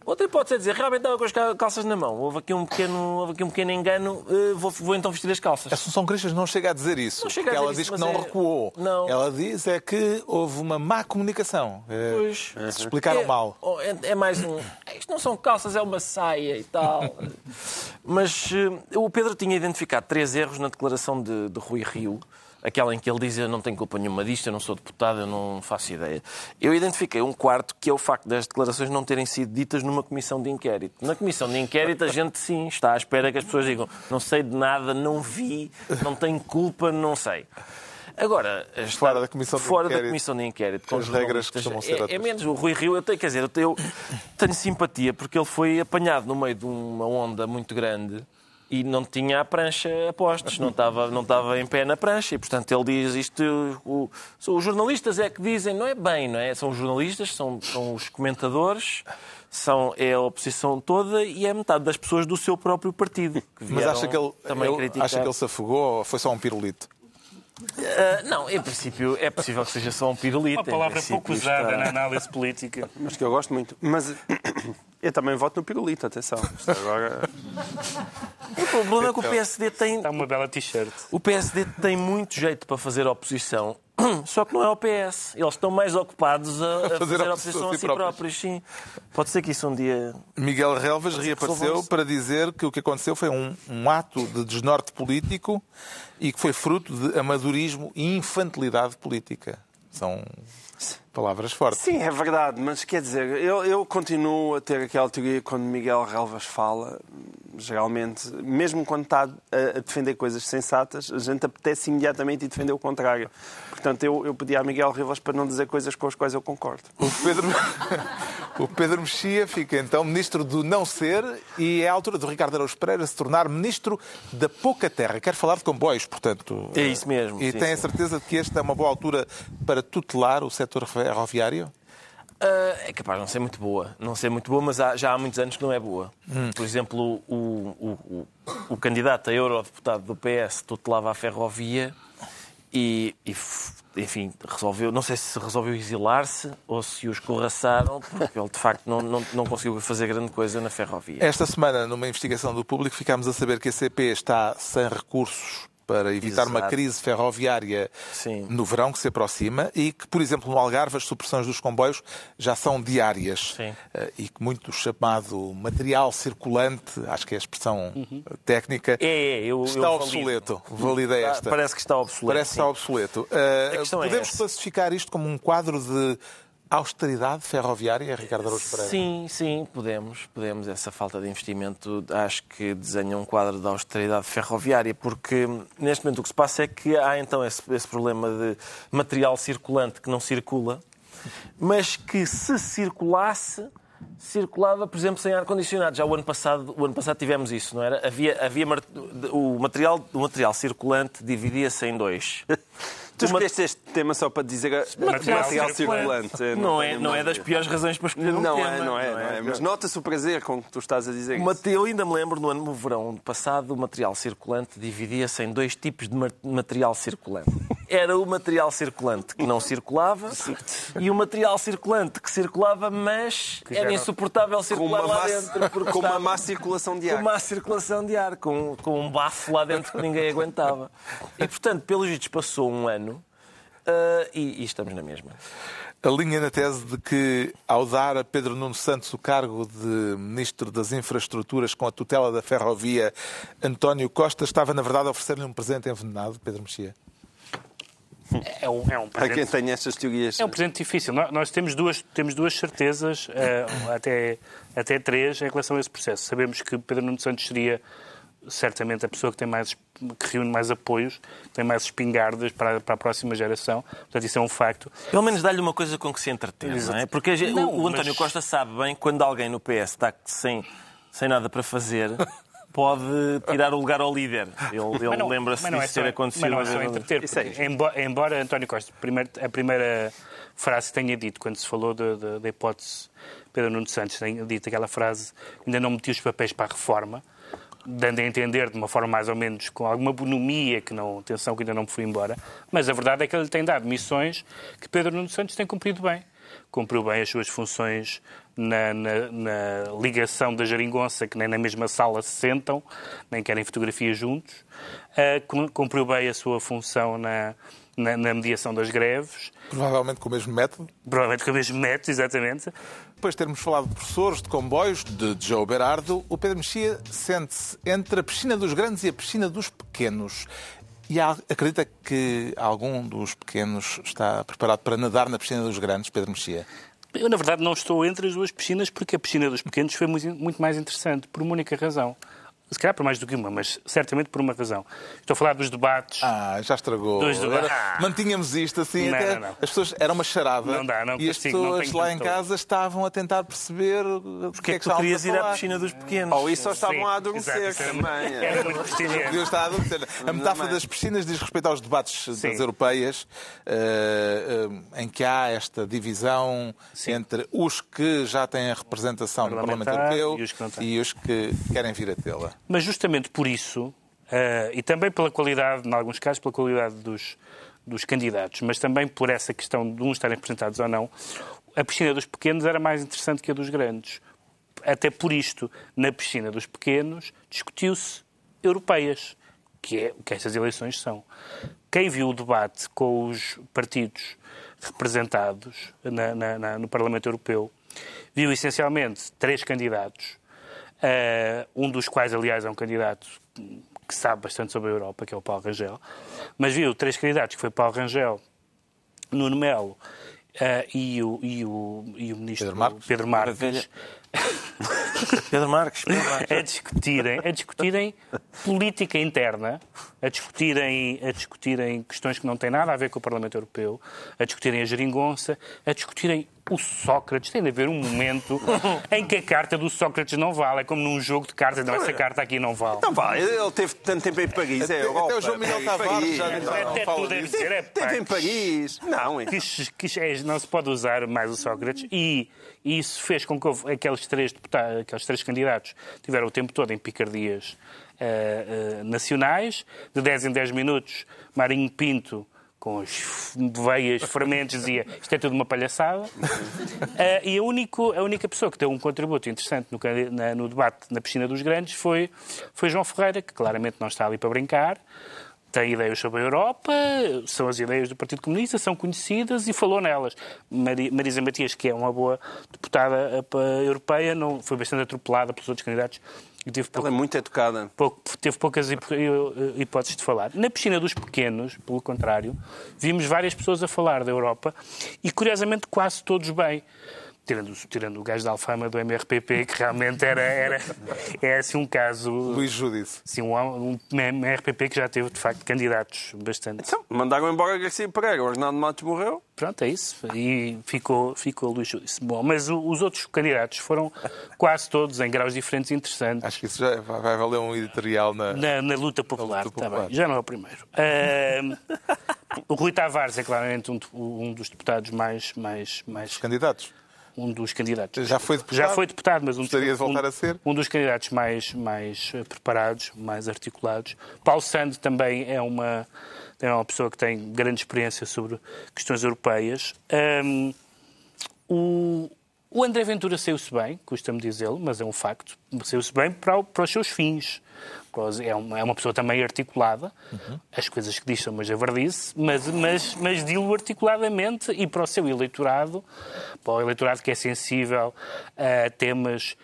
Outra hipótese é dizer, realmente estava com as cal- calças na mão. Houve aqui um pequeno, houve aqui um pequeno engano, eh, vou, vou então vestir as calças. A Assunção Cristas não chega a dizer isso. Não chega a porque ela dizer diz isso, que não é- recuou. Não. Ela diz é que houve uma má comunicação. É, Pois. Se explicaram É- mal. oh, É, é mais um. Isto não são calças, é uma saia e tal. Mas eh, o Pedro tinha identificado três erros na declaração de, de Rui Rio. Aquela em que ele diz eu não tenho culpa nenhuma disto, eu não sou deputado, eu não faço ideia. Eu identifiquei um quarto, que é o facto das declarações não terem sido ditas numa comissão de inquérito. Na comissão de inquérito a gente sim está à espera que as pessoas digam não sei de nada, não vi, não tenho culpa, não sei. Agora, Fora da comissão de fora da inquérito, comissão de inquérito, com as regras jornalistas, costumam ser é, é menos o Rui Rio, eu tenho, quer dizer, eu tenho, tenho simpatia porque ele foi apanhado no meio de uma onda muito grande e não tinha a prancha a postos, não estava, não estava em pé na prancha e, portanto, ele diz isto. O, são os jornalistas é que dizem, não é bem, não é? São os jornalistas, são, são os comentadores, são, é a oposição toda e é metade das pessoas do seu próprio partido. Que Mas acha que, ele, também ele- criticar. acha que ele se afogou ou foi só um pirulito? Ah, não, em princípio é possível que seja só um pirulito. Uma palavra pouco usada está- na análise política. Mas que eu gosto muito. Mas eu também voto no pirulito, atenção. Isto agora... O problema é que o PSD tem. Está uma bela t-shirt. O PSD tem muito jeito para fazer oposição, só que não é o PS. Eles estão mais ocupados a, a fazer, oposição a si próprios. Sim. Pode ser que isso um dia. Miguel Relvas reapareceu resolvam-se. para dizer que o que aconteceu foi um, um ato de desnorte político e que foi fruto de amadorismo e infantilidade política. São palavras fortes. Sim, é verdade, mas quer dizer, eu, eu continuo a ter aquela teoria quando Miguel Relvas fala, geralmente, mesmo quando está a, a defender coisas sensatas, a gente apetece imediatamente e defender o contrário. Portanto, eu, eu pedi a Miguel Rivas para não dizer coisas com as quais eu concordo. O Pedro, o Pedro Mexia fica então ministro do não ser e é a altura do Ricardo Araújo Pereira se tornar ministro da pouca terra. Quer falar de comboios, portanto. É isso mesmo, E sim, tem a certeza de que esta é uma boa altura para tutelar o setor ferroviário? Ah, é capaz de não ser muito boa. Não ser muito boa, mas há- já há muitos anos que não é boa. Por exemplo, o, o, o, o candidato a eurodeputado do PS tutelava a ferrovia e, e, enfim, resolveu, não sei se resolveu exilar-se ou se o escorraçaram, porque ele de facto não, não, não conseguiu fazer grande coisa na ferrovia. Esta semana, numa investigação do público, ficámos a saber que a CP está sem recursos para evitar uma Exato. crise ferroviária Sim. no verão que se aproxima e que, por exemplo, no Algarve as supressões dos comboios já são diárias Sim. Eh, e que muito chamado material circulante, acho que é a expressão técnica, É, é, eu, está eu obsoleto. Valida valido. esta. Parece que está obsoleto. Parece que está obsoleto. É podemos essa. classificar isto como um quadro de austeridade ferroviária, Ricardo Araújo Pereira? Sim, sim, podemos. Podemos. Essa falta de investimento acho que desenha um quadro de austeridade ferroviária, porque neste momento o que se passa é que há então esse, esse problema de material circulante que não circula, mas que se circulasse circulava, por exemplo, sem ar-condicionado. Já o ano passado, o ano passado tivemos isso, não era? Havia, havia o, material, o material circulante dividia-se em dois. Tu Uma- escolheste este tema só para dizer Material material circulante. circulante. Não é, não é das piores razões para escolher um Não tema. é, não é, não é. Mas nota-se o prazer com que tu estás a dizer Uma- isso. Eu ainda me lembro, no ano no verão passado, o material circulante dividia-se em dois tipos de ma- material circulante. Era o material circulante que não circulava e o material circulante que circulava, mas era insuportável circular uma, lá má, dentro. porque com uma má circulação de com ar. má circulação de ar, com, com um bafo lá dentro que ninguém aguentava. E, portanto, pelos vistos, passou um ano ah, e, e estamos na mesma. alinha na tese de que, ao dar a Pedro Nuno Santos o cargo de Ministro das Infraestruturas com a tutela da ferrovia, António Costa estava, na verdade, a oferecer-lhe um presente envenenado, Pedro Mexia. É um, é um Há quem presente, tenha estas teorias. é um presente difícil. Nó- Nós temos duas, temos duas certezas, eh, até, até três, em relação a esse processo. Sabemos que Pedro Nuno Santos seria certamente a pessoa que tem mais que reúne mais apoios, que tem mais espingardas para, para a próxima geração. Portanto, isso é um facto. Pelo menos dá-lhe uma coisa com que se entretém, não é? Porque Não, o, o António mas- Costa sabe bem quando alguém no PS está sem, sem nada para fazer, pode tirar o lugar ao líder. Ele, ele lembra-se é disso só- ter acontecido. Mas não é só entreter. É embora, embora António Costa, primeiro, a primeira frase que tenha dito, quando se falou da hipótese Pedro Nuno Santos, tenha dito aquela frase, ainda não meti os papéis para a reforma, dando a entender de uma forma mais ou menos com alguma bonomia, que não, atenção que ainda não me fui embora, mas a verdade é que ele tem dado missões que Pedro Nuno Santos tem cumprido bem. Cumpriu bem as suas funções na, na- na ligação da geringonça, que nem na mesma sala se sentam, nem querem fotografia juntos. Ah, cum- cumpriu bem a sua função na, na, na mediação das greves, Provavelmente com o mesmo método. provavelmente com o mesmo método, exatamente. Depois de termos falado de professores, de comboios, de Joe Berardo, o Pedro Mexia sente-se entre a piscina dos grandes e a piscina dos pequenos. E há- acredita que algum dos pequenos está preparado para nadar na piscina dos grandes, Pedro Mexia? Eu, na verdade, não estou entre as duas piscinas porque a piscina dos pequenos foi muito, mais interessante, por uma única razão. Se calhar por mais do que uma, mas certamente por uma razão. Estou a falar dos debates. Ah, já estragou. Dois do- Agora, Ah. mantínhamos isto assim Não, até. não, não. As pessoas. Era uma charada. Não dá, não E as consigo, pessoas lá em casa estavam a tentar perceber o Porque que é é que que tu querias ir à piscina dos pequenos? Ou isso só estavam Sim, a adormecer exato, também. Era, muito estar a adormecer. A metáfora é. das piscinas diz respeito aos debates Sim. das europeias, eh, eh, em que há esta divisão Sim. entre os que já têm a representação no Parlamento Europeu e os que não têm. e os que querem vir a tê-la. Mas justamente por isso, eh, e também pela qualidade, em alguns casos, pela qualidade dos, dos candidatos, mas também por essa questão de uns estarem representados ou não, a piscina dos pequenos era mais interessante que a dos grandes. Até por isto, na piscina dos pequenos, discutiu-se europeias, que é o que estas eleições são. Quem viu o debate com os partidos representados na- na- na- no Parlamento Europeu viu essencialmente três candidatos, um dos quais, aliás, é um candidato que sabe bastante sobre a Europa, que é o Paulo Rangel, mas viu três candidatos, que foi Paulo Rangel, Nuno Melo eh, e, o, e, o, e o ministro Pedro Marques. Pedro Marques. Pedro Marques, Pedro Marques. a discutirem, a discutirem política interna, a discutirem, a discutirem questões que não têm nada a ver com o Parlamento Europeu, a discutirem a geringonça, a discutirem o Sócrates. Tem de haver um momento em que a carta do Sócrates não vale. É como num jogo de cartas, não, essa carta aqui não vale. Então vá, ele teve tanto tempo em Paris, é Até- Europa. até o João Miguel é Tavares Paris. já Até não fala tudo deve ser. É, Teve em Paris. Não, é. quis- quis- é, não se pode usar mais o Sócrates e isso fez com que houve aqueles três deputados, aqueles três candidatos tiveram o tempo todo em picardias eh, eh, nacionais, de 10 em 10 minutos, Marinho Pinto com as veias fermentes dizia isto é tudo uma palhaçada Eh, e a, único, a única pessoa que deu um contributo interessante no, na- no debate na piscina dos grandes foi, foi João Ferreira, que claramente não está ali para brincar, tem ideias sobre a Europa, são as ideias do Partido Comunista, são conhecidas e falou nelas. Mari- Marisa Matias, que é uma boa deputada eh, europeia, não, foi bastante atropelada pelos outros candidatos e teve pouco Ela é muito educada. pouco- teve poucas hip- hipóteses de falar. Na piscina dos pequenos, pelo contrário, vimos várias pessoas a falar da Europa e, curiosamente, quase todos bem. Tirando, tirando o gajo da Alfama do MRPP, que realmente era, era é assim um caso. Luís Judice. Assim, um, um MRPP que já teve, de facto, candidatos bastante. Então, mandaram embora Garcia Pereira. O Arnaldo Matos morreu. Pronto, é isso. E ficou, ficou Luís Judice. Bom, mas o- os outros candidatos foram quase todos em graus diferentes interessantes. Acho que isso já vai valer um editorial na. Na, na luta popular, luta tá bem. já não é o primeiro. Ahm, o Rui Tavares é claramente um, um dos deputados mais, mais, mais Os candidatos. Um dos candidatos. Já foi deputado? Já foi deputado, mas um, Gostaria de voltar um, a ser? um dos candidatos mais, mais eh, preparados, mais articulados. Paulo Sando também é uma, é uma pessoa que tem grande experiência sobre questões europeias. Ahm, o, o André Ventura saiu-se bem, custa-me dizê-lo, mas é um facto. Saiu-se bem para, para os seus fins. É uma, é uma pessoa também articulada. As coisas que diz são uma javardice, mas, mas, mas dilo articuladamente e para o seu eleitorado, para o eleitorado que é sensível a temas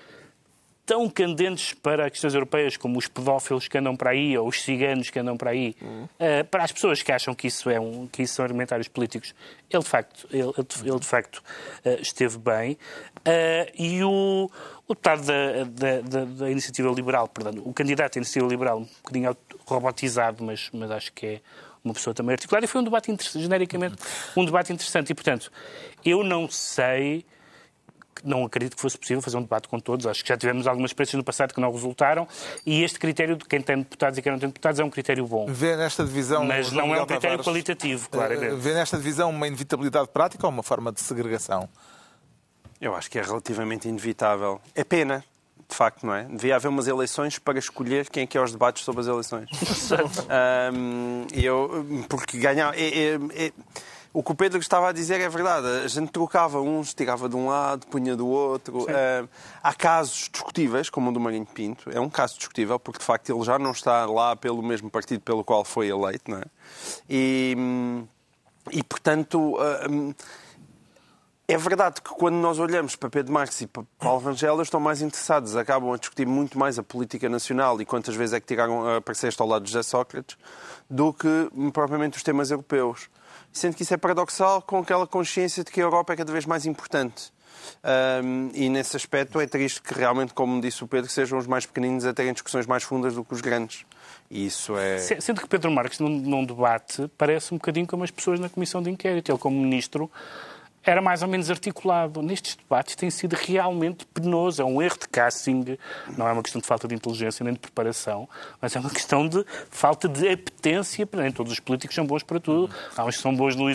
tão candentes para questões europeias como os pedófilos que andam para aí ou os ciganos que andam para aí, eh, para as pessoas que acham que isso, é um, que isso são argumentários políticos, ele de facto, ele, ele de facto eh, esteve bem. Eh, e o, o deputado da, da, da- da Iniciativa Liberal, perdão, o candidato da Iniciativa Liberal, um bocadinho robotizado, mas, mas acho que é uma pessoa também articulada, e foi um debate genericamente um debate interessante. E, portanto, eu não sei não acredito que fosse possível fazer um debate com todos. Acho que já tivemos algumas experiências no passado que não resultaram e este critério de quem tem deputados e quem não tem deputados é um critério bom. Vê nesta divisão. Mas não é um critério Tavares, qualitativo, eh, claramente. Vê nesta divisão uma inevitabilidade prática ou uma forma de segregação? Eu acho que é relativamente inevitável. É pena, de facto, não é? Devia haver umas eleições para escolher quem é que é os debates sobre as eleições. E eu, porque ganhar. é- é- é- o que o Pedro estava a dizer é verdade. A gente trocava uns, tirava de um lado, punha do outro. Ahm, há casos discutíveis, como o do Marinho Pinto. É um caso discutível, porque de facto ele já não está lá pelo mesmo partido pelo qual foi eleito, não é? E, e portanto. hum, é verdade que quando nós olhamos para Pedro Marques e para Paulo Rangel, eles estão mais interessados, acabam a discutir muito mais a política nacional e quantas vezes é que tiraram, apareceste ao lado de José Sócrates, do que propriamente os temas europeus. Sendo que isso é paradoxal com aquela consciência de que a Europa é cada vez mais importante. Hum, e nesse aspecto é triste que realmente, como disse o Pedro, sejam os mais pequeninos a terem discussões mais fundas do que os grandes. Isso é. Se- Sendo que Pedro Marques, num, num debate, parece um bocadinho como as pessoas na Comissão de Inquérito. Ele, como ministro, era mais ou menos articulado. Nestes debates tem sido realmente penoso. É um erro de casting. Não é uma questão de falta de inteligência nem de preparação, mas é uma questão de falta de apetência. Nem todos os políticos são bons para tudo. Há uns que são bons no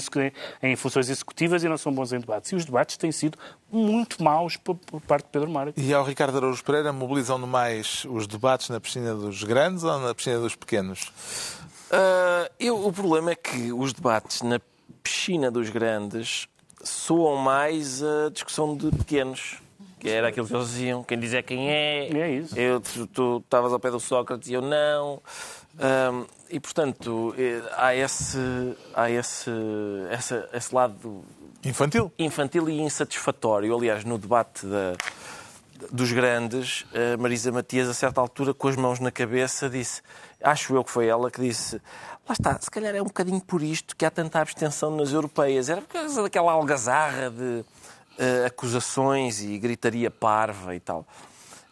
em funções executivas e não são bons em debates. E os debates têm sido muito maus por, por parte de Pedro Marques. E ao Ricardo Araújo Pereira mobilizam-no mais os debates na piscina dos grandes ou na piscina dos pequenos? Ah, eu, o problema é que os debates na piscina dos grandes soam mais a discussão de pequenos. Que era aquilo que eles diziam, quem diz é quem é. É isso. Eu, tu estavas ao pé do Sócrates e eu não. Ahm, e, portanto, eh, há esse, há esse, essa- esse lado Infantil? infantil e insatisfatório. Aliás, no debate da- dos grandes, a Marisa Matias, a certa altura, com as mãos na cabeça, disse, acho eu que foi ela que disse, lá está, se calhar é um bocadinho por isto que há tanta abstenção nas europeias. Era por causa daquela algazarra de eh, acusações e gritaria parva e tal.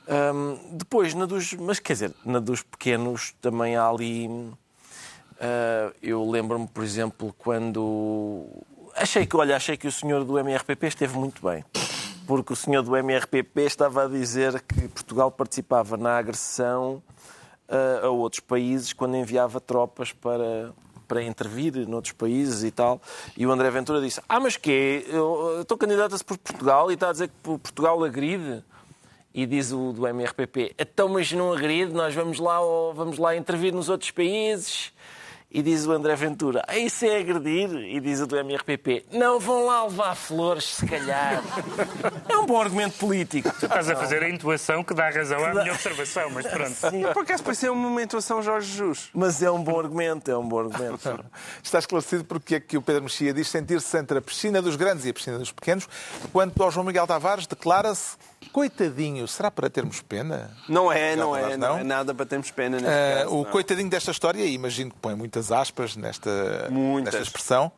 Hum, depois, na dos. Mas quer dizer, na dos pequenos também há ali. Uh, eu lembro-me, por exemplo, quando. Achei que, olha, achei que o senhor do MRPP esteve muito bem. Porque o senhor do MRPP estava a dizer que Portugal participava na agressão uh, a outros países quando enviava tropas para, para intervir noutros países e tal. E o André Ventura disse: Ah, mas quê? Eu estou candidato-se por Portugal e está a dizer que Portugal agride. E diz o do MRPP: Então, mas não agride, nós vamos lá, vamos lá intervir nos outros países. E diz o André Ventura, ah, isso é agredir. E diz o do MRPP, não vão lá levar flores, se calhar. é um bom argumento político. Tu estás a fazer a intuação que dá razão à minha observação, mas pronto. Sim. Por acaso pareceu uma intuação Jorge Jesus. Mas é um bom argumento, é um bom argumento. Está esclarecido porque é que o Pedro Mexia diz sentir-se entre a piscina dos grandes e a piscina dos pequenos, quanto ao João Miguel Tavares declara-se Coitadinho, será para termos pena? Não é, não é, não? não é nada para termos pena. Uh, caso, o não. coitadinho desta história, e imagino que põe muitas aspas nesta, muitas. nesta expressão,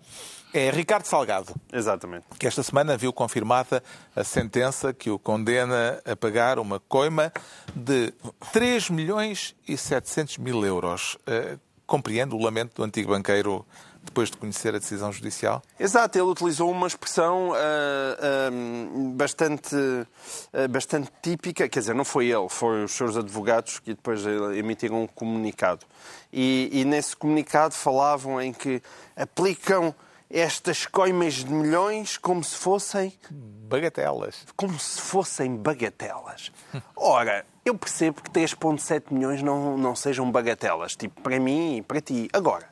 é Ricardo Salgado. Exatamente. Que esta semana viu confirmada a sentença que o condena a pagar uma coima de 3 milhões e 700 mil euros. Uh, compreendo o lamento do antigo banqueiro depois de conhecer a decisão judicial? Exato, ele utilizou uma expressão uh, uh, bastante, uh, bastante típica, quer dizer, não foi ele, foram os seus advogados que depois emitiram um comunicado. E, e nesse comunicado falavam em que aplicam estas coimas de milhões como se fossem. Bagatelas. Como se fossem bagatelas. Ora, eu percebo que 3,7 milhões não, não sejam bagatelas, tipo, para mim e para ti. Agora,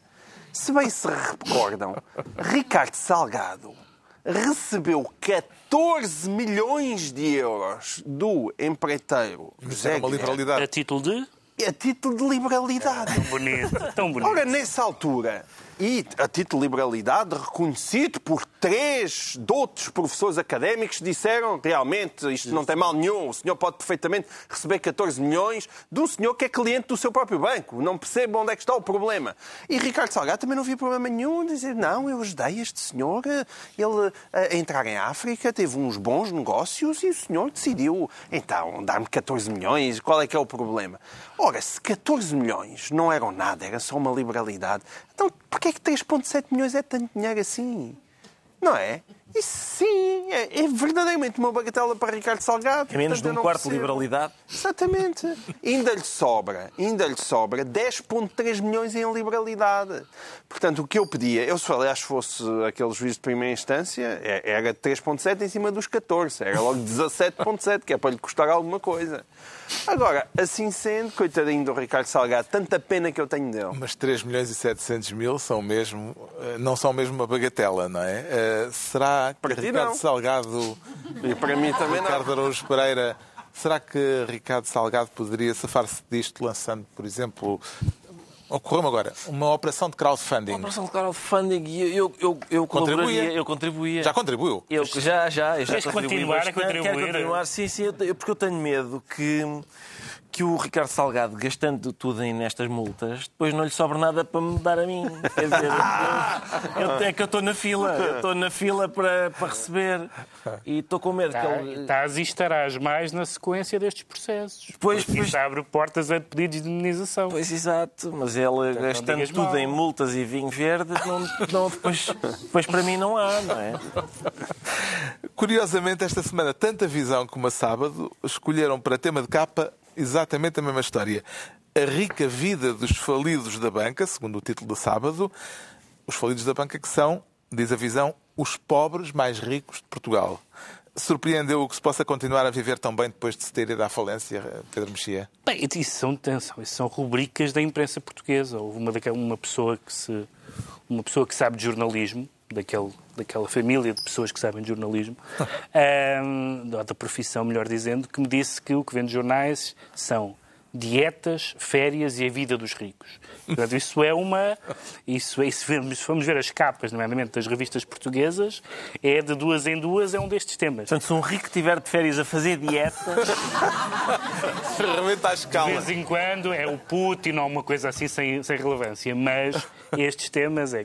se bem se recordam, Ricardo Salgado recebeu 14 milhões de euros do empreiteiro José uma liberalidade. A título de? A título de liberalidade. Tão bonito, tão bonito. Ora, nessa altura, e a título de liberalidade, reconhecido por três de outros professores académicos, disseram realmente isto não tem mal nenhum, o senhor pode perfeitamente receber 14 milhões de um senhor que é cliente do seu próprio banco. Não percebo onde é que está o problema. E Ricardo Salgado também não viu problema nenhum dizer não, eu ajudei este senhor, ele a entrar em África, teve uns bons negócios e o senhor decidiu então dar-me 14 milhões, qual é que é o problema? Ora, se 14 milhões não eram nada, era só uma liberalidade, então porquê é que 3,7 milhões é tanto dinheiro assim? Não é? E sim, é, é, verdadeiramente uma bagatela para Ricardo Salgado. É menos de um quarto percebo. de liberalidade. Exatamente. ainda lhe sobra, ainda lhe sobra 10,3 milhões em liberalidade. Portanto, o que eu pedia, eu se aliás fosse aquele juiz de primeira instância, é, era 3,7 em cima dos 14. Era logo 17,7, que é para lhe custar alguma coisa. Agora, assim sendo, coitadinho do Ricardo Salgado, tanta pena que eu tenho dele. Mas 3 milhões e 700 mil são mesmo, eh, não são mesmo uma bagatela, não é? Uh, para Ricardo não. Salgado e para mim também Ricardo não. Araújo Pereira, será que Ricardo Salgado poderia safar-se disto lançando, por exemplo, Ocorreu-me agora uma operação de crowdfunding. Uma operação de crowdfunding e eu, eu, eu contribuía. Eu contribuía. Já contribuiu? Eu, já, já. Eu já Queres continuar a contribuir? Quero continuar, sim, sim. Eu, porque eu tenho medo que que o Ricardo Salgado, gastando tudo nestas multas, depois não lhe sobra nada para me dar a mim. Quer dizer, eu, eu, é que eu estou na fila, eu estou na fila para, para receber e estou com medo tá, que ele... Estás e estarás mais na sequência destes processos. Pois, pois... Isso abre portas a pedidos de indenização. Pois, exato, mas ele então, gastando tudo mal. em multas e vinho verde, não, não, depois, depois para mim não há, não é? Curiosamente, esta semana, tanto a visão como a sábado escolheram para tema de capa exatamente a mesma história. A rica vida dos falidos da banca, segundo o título do sábado, os falidos da banca que são, diz a visão, os pobres mais ricos de Portugal. Surpreendeu o que se possa continuar a viver tão bem depois de se ter ido à falência, Pedro Mexia? Bem, isso são, isso são rubricas da imprensa portuguesa. Houve uma, uma, pessoa que se, uma pessoa que sabe de jornalismo, daquele, daquela família de pessoas que sabem de jornalismo, um, da profissão, melhor dizendo, que me disse que o que vende jornais são dietas, férias e a vida dos ricos. Portanto, isso é uma. Isso é, se formos ver as capas, nomeadamente das revistas portuguesas, é de duas em duas, é um destes temas. Portanto, se um rico estiver de férias a fazer dietas. Rebenta a escala. De vez em quando é o Putin ou uma coisa assim sem, sem relevância, mas estes temas é.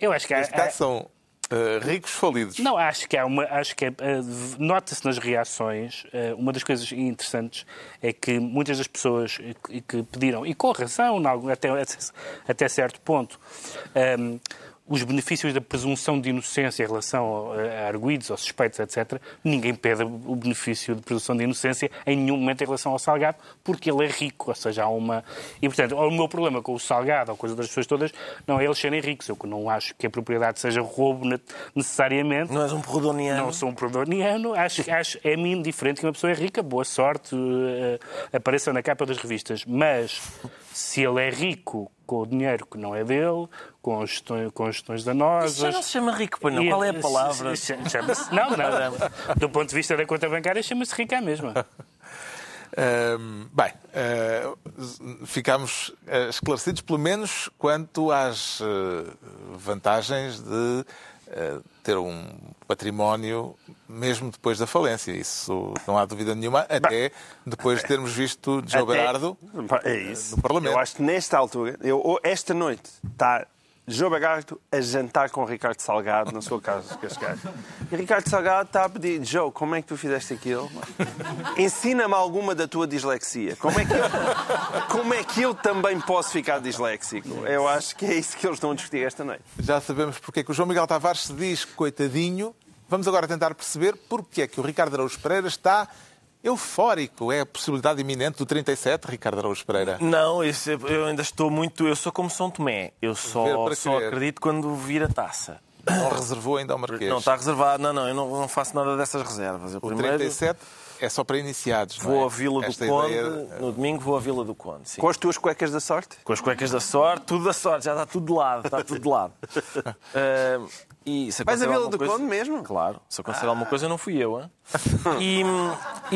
Eu acho que há, há... são Uh, ricos falidos. Não, acho que há uma. Acho que uh, nota-se nas reações. Uh, uma das coisas interessantes é que muitas das pessoas que, que pediram, e com razão, até, até certo ponto, um, os benefícios da presunção de inocência em relação a arguídos ou suspeitos, etc., ninguém pede o benefício de presunção de inocência em nenhum momento em relação ao Salgado, porque ele é rico, ou seja, há uma... E, portanto, o meu problema com o Salgado ou com as outras pessoas todas não é eles serem ricos. Eu não acho que a propriedade seja roubo necessariamente. Não és um prodoniano. Não sou um prodoniano. Acho, acho, é-me indiferente que uma pessoa é rica, boa sorte, uh, apareça na capa das revistas. Mas, se ele é rico com o dinheiro que não é dele, com as gestões, com as gestões danosas. Isso já não se chama rico, pois não? Qual é a palavra? Não, não. Do ponto de vista da conta bancária, chama-se rico à mesma. Uh, bem, uh, ficámos uh, esclarecidos, pelo menos quanto às vantagens de ter um património mesmo depois da falência. Isso não há dúvida nenhuma, até depois de termos visto João Berardo é isso. no Parlamento. Eu acho que nesta altura, eu, esta noite, está João Bagarto a jantar com Ricardo Salgado na sua casa de Cascais. E Ricardo Salgado está a pedir, Joe, como é que tu fizeste aquilo? Ensina-me alguma da tua dislexia. Como é, que eu, como é que eu também posso ficar disléxico? Eu acho que é isso que eles estão a discutir esta noite. Já sabemos porque é que o João Miguel Tavares se diz coitadinho. Vamos agora tentar perceber porque é que o Ricardo Araújo Pereira está eufórico. É a possibilidade iminente do 37, Ricardo Araújo Pereira? Não, isso, eu ainda estou muito. Eu sou como São Tomé. Eu só, só acredito quando vir a taça. Não reservou ainda ao Marquês? Não, está reservado. Não, não, eu não, não faço nada dessas reservas. Eu o primeiro... 37 é só para iniciados, Vou é? à Vila Esta do Conde, ideia... no domingo vou à Vila do Conde. Sim. Com as tuas cuecas da sorte? Com as cuecas da sorte, tudo da sorte, já está tudo de lado, está tudo de lado. uh, E se Vais Vila do coisa... Conde mesmo? Claro. Se acontecer ah. alguma coisa, não fui eu. Hein? E,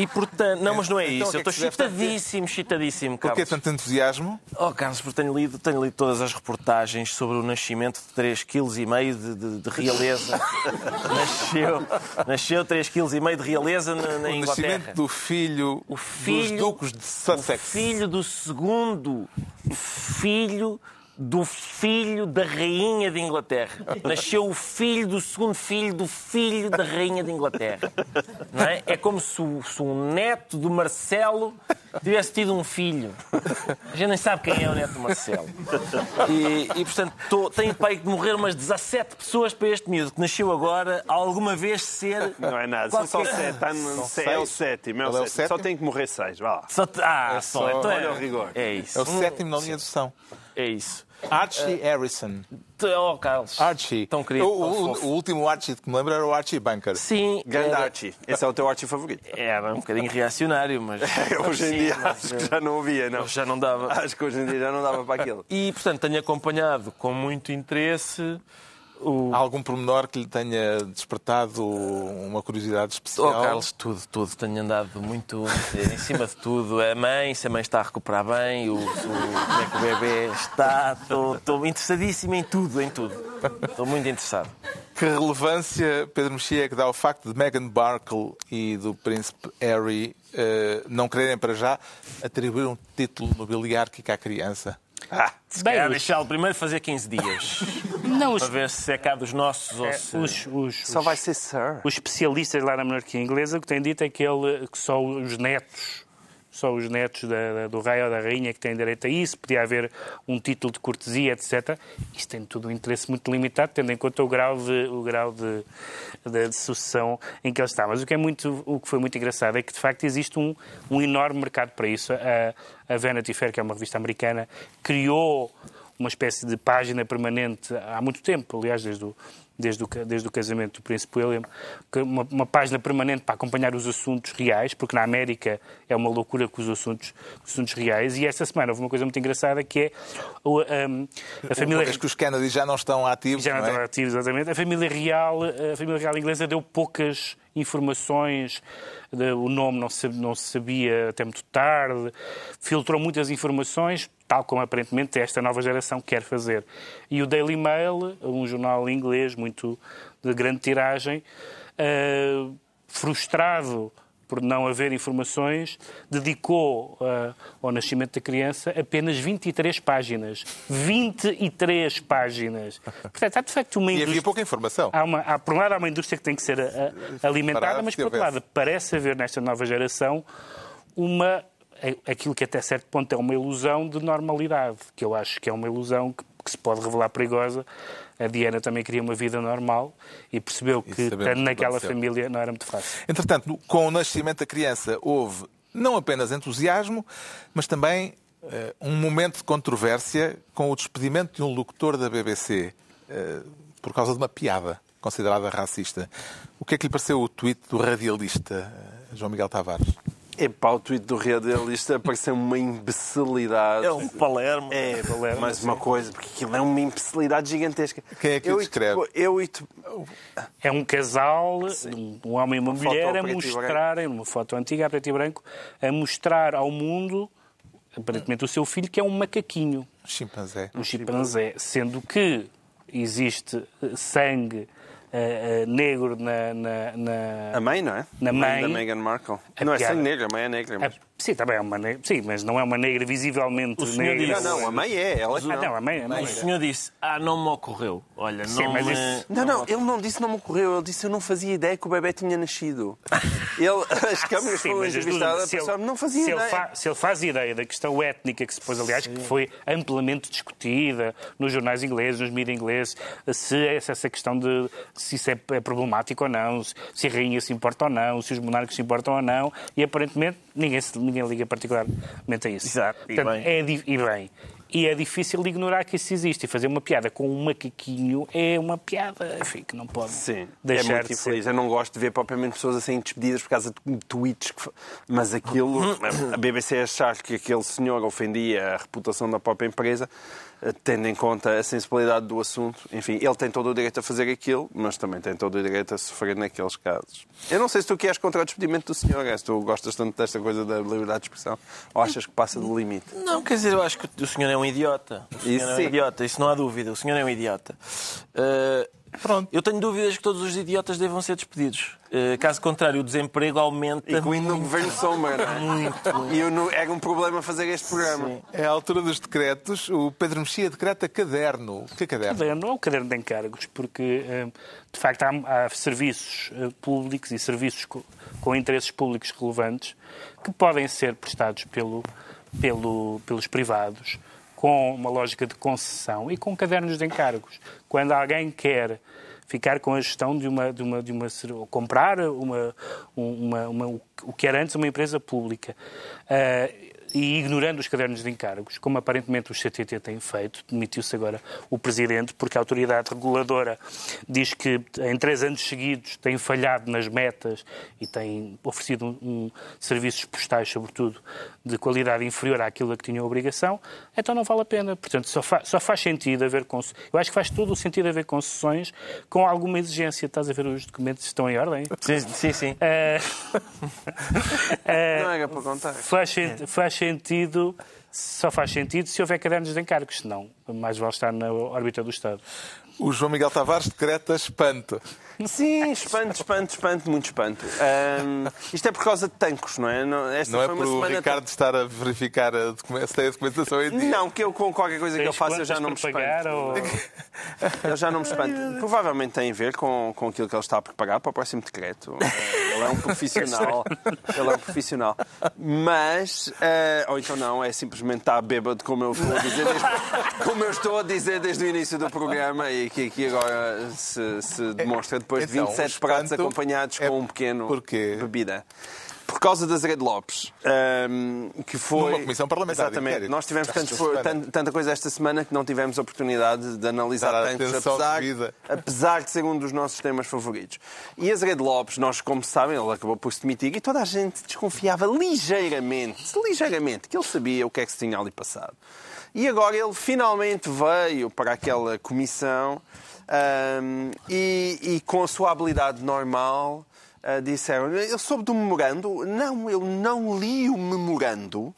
e portanto... Não, mas não é então, isso. Então, eu estou chitadíssimo, chitadíssimo, Carlos. Porquê tanto entusiasmo? Oh, Carlos, porque tenho lido, tenho lido todas as reportagens sobre o nascimento de 3,5 kg de, de, de realeza. nasceu, nasceu 3,5 kg de realeza na, na Inglaterra. Do filho, o filho dos duques de Sussex. O filho do segundo filho do filho da rainha de Inglaterra. Nasceu o filho do segundo filho do filho da rainha de Inglaterra. Não é? é como se o, se o neto do Marcelo tivesse tido um filho. A gente nem sabe quem é o neto do Marcelo. E, e portanto, tô, tenho pai de morrer umas 17 pessoas para este miúdo que nasceu agora, alguma vez ser. Não é nada, são só 7. Tá é o sétimo. É o, é sétimo. Só tem que morrer 6. Vá lá. Só, ah, é só, então é, o rigor. É isso. É o sétimo na linha de sucessão. É isso. Archie uh, Harrison. Oh, Carlos. Archie. Tão querido. O, o, o, último Archie que me lembro era o Archie Bunker. Sim. Grande era... Archie. Esse é o teu Archie favorito. Era um bocadinho reacionário, mas... hoje em dia acho que já não havia, não. Já não dava. Acho que hoje em dia já não dava para aquilo. E, portanto, tenho acompanhado com muito interesse o... Há algum pormenor que lhe tenha despertado uma curiosidade especial? Oh, Carlos, tudo, tudo. Tenho andado muito em cima de tudo. A mãe, se a mãe está a recuperar bem, o, o como é que o bebê está. Estou, estou interessadíssimo em tudo, em tudo. Estou muito interessado. Que relevância, Pedro Mexia, é que dá o facto de Meghan Markle e do príncipe Harry uh, não quererem para já atribuir um título nobiliárquico à criança? Ah, se Bem, deixá-lo primeiro fazer 15 dias. Não, os... Para ver se é cá dos nossos ou é, se... Os, os, só vai ser Sir. Os especialistas lá na monarquia inglesa o que têm dito é que, ele, que só os netos só os netos da, da, do rei ou da rainha que têm direito a isso, podia haver um título de cortesia, etc. Isto tem tudo um interesse muito limitado, tendo em conta o grau de, o grau de, de, de sucessão em que ele está. Mas o que, é muito, o que foi muito engraçado é que, de facto, existe um, um enorme mercado para isso. A, a Vanity Fair, que é uma revista americana, criou uma espécie de página permanente há muito tempo, aliás, desde o, desde o, desde o casamento do Príncipe William, uma, uma, página permanente para acompanhar os assuntos reais, porque na América é uma loucura com os assuntos, os assuntos reais. E esta semana houve uma coisa muito engraçada que é um, a família. Uma que os Kennedy já não estão ativos. Já não, não é? estão ativos, exatamente. A família real, a família real inglesa deu poucas informações, o nome não se, não se sabia até muito tarde, filtrou muitas informações, tal como aparentemente esta nova geração quer fazer. E o Daily Mail, um jornal inglês muito de grande tiragem, uh, frustrado por não haver informações, dedicou uh, ao nascimento da criança apenas 23 páginas. 23 páginas. Portanto, há de facto uma indústria... E havia pouca informação. Há uma, há, por um lado, há uma indústria que tem que ser a, a, alimentada, mas por outro lado, parece haver nesta nova geração uma aquilo que até certo ponto é uma ilusão de normalidade, que eu acho que é uma ilusão que, que se pode revelar perigosa. A Diana também queria uma vida normal e percebeu que, estando naquela família, não era muito fácil. Entretanto, com o nascimento da criança, houve não apenas entusiasmo, mas também uh, um momento de controvérsia com o despedimento de um locutor da BBC uh, por causa de uma piada considerada racista. O que é que lhe pareceu o tweet do radialista uh, João Miguel Tavares? Epá, o tweet do radialista pareceu uma imbecilidade. É um Palermo. É, Palermo, mais uma coisa, porque aquilo é uma imbecilidade gigantesca. Quem é que eu descreve? Eu e tu... É um casal, Sim. um homem e uma, uma mulher, a mostrarem, uma foto antiga, a preto e branco, a mostrar ao mundo, aparentemente, o seu filho, que é um macaquinho. Um chimpanzé. Um chimpanzé. Sendo que existe sangue uh, negro na, na, na, A mãe, não é? Na mãe, da Meghan Markle. não piada. é sem negra, a mãe é negra. Mas... Sim, também é uma negra. Sim, mas não é uma negra visivelmente negra. Disse... Não, não, a mãe é. Ela ah, não, a mãe, a mãe o senhor disse, ah, não me ocorreu. Olha, Sim, não mas me... Isso... Não, não, ele não disse não me ocorreu. Ele disse eu não fazia ideia que o bebê tinha nascido. ele, as câmeras Sim, foram entrevistadas, se ele, não fazia se ideia. Ele fa... se ele faz ideia da questão étnica que se pôs, aliás, Sim. que foi amplamente discutida nos jornais ingleses, nos mídias ingleses, se essa questão de se isso é, é problemático ou não, se a rainha se importa ou não, se os monarcas se importam ou não, e aparentemente ninguém, ninguém liga particularmente a isso. Exato, Portanto, e bem. É, e bem. E é difícil ignorar que isso existe. E fazer uma piada com um macaquinho é uma piada enfim, que não pode Sim, deixar é muito de infeliz. Ser. Eu não gosto de ver propriamente pessoas assim despedidas por causa de tweets. Que... Mas aquilo, a BBC achar que aquele senhor ofendia a reputação da própria empresa, tendo em conta a sensibilidade do assunto. Enfim, ele tem todo o direito a fazer aquilo, mas também tem todo o direito a sofrer naqueles casos. Eu não sei se tu queres contra o despedimento do senhor, se tu gostas tanto desta coisa da liberdade de expressão, ou achas que passa do limite? Não, quer dizer, eu acho que o senhor é um idiota. O senhor isso, é um idiota, isso não há dúvida. O senhor é um idiota. Uh, Pronto. Eu tenho dúvidas que todos os idiotas devam ser despedidos. Uh, caso contrário, o desemprego aumenta. Incluindo no governo Sommer. Muito. E eu não, é um problema fazer este programa. Sim. É a altura dos decretos. O Pedro Mexia decreta caderno. O que é caderno? Caderno é um caderno de encargos, porque, eh, de facto, há, há serviços eh, públicos e serviços com, com interesses públicos relevantes que podem ser prestados pelo, pelo, pelos privados com uma lógica de concessão e com cadernos de encargos. Quando alguém quer ficar com a gestão de uma, de uma, de uma comprar uma, uma, uma, o que era antes uma empresa pública. Uh, e ignorando os cadernos de encargos, como aparentemente o CTT tem feito, demitiu-se agora o Presidente, porque a autoridade reguladora diz que em três anos seguidos tem falhado nas metas e tem oferecido um, um, serviços postais, sobretudo, de qualidade inferior àquilo a que tinha a obrigação, então não vale a pena. Portanto, só, fa só faz sentido haver concessões. Eu acho que faz todo o sentido haver concessões com alguma exigência. Estás a ver os documentos estão em ordem? Sim, sim. sim. Uh... não era para contar. Faz, faz sentido, só faz sentido se houver cadernos de encargos, senão mais vale estar na órbita do Estado. O João Miguel Tavares decreta espanto. Sim, espanto, espanto, espanto, muito espanto. Um, isto é por causa de tancos, não é? Não, esta não é por o Ricardo estar a verificar a se tem a documentação em dia. Não, que eu com qualquer coisa que eu faça eu já não me espanto. Ou... Eu já não me espanto. Provavelmente tem a ver com, com aquilo que ele está a preparar para o próximo decreto. Ele é um profissional. Ele é um profissional. Mas, uh, ou então não, é simplesmente estar bêbado, como eu estou a dizer desde, como eu estou a dizer desde o início do programa e que aqui agora se, se demonstra depois de 27 então, pratos acompanhados é com um pequeno porquê? bebida. Por causa das Red Lopes, um, que foi... Numa comissão parlamentar. Exatamente. Nós tivemos tanto, tanta coisa esta semana que não tivemos oportunidade de analisar tantos, apesar, apesar de ser um dos nossos temas favoritos. E as Red Lopes, nós, como sabem, ele acabou por se demitir e toda a gente desconfiava ligeiramente, ligeiramente, que ele sabia o que é que se tinha ali passado. E agora ele finalmente veio para aquela comissão um, e, e, com a sua habilidade normal Uh, disseram, eu soube do memorando. Não, eu não li o memorando, uh,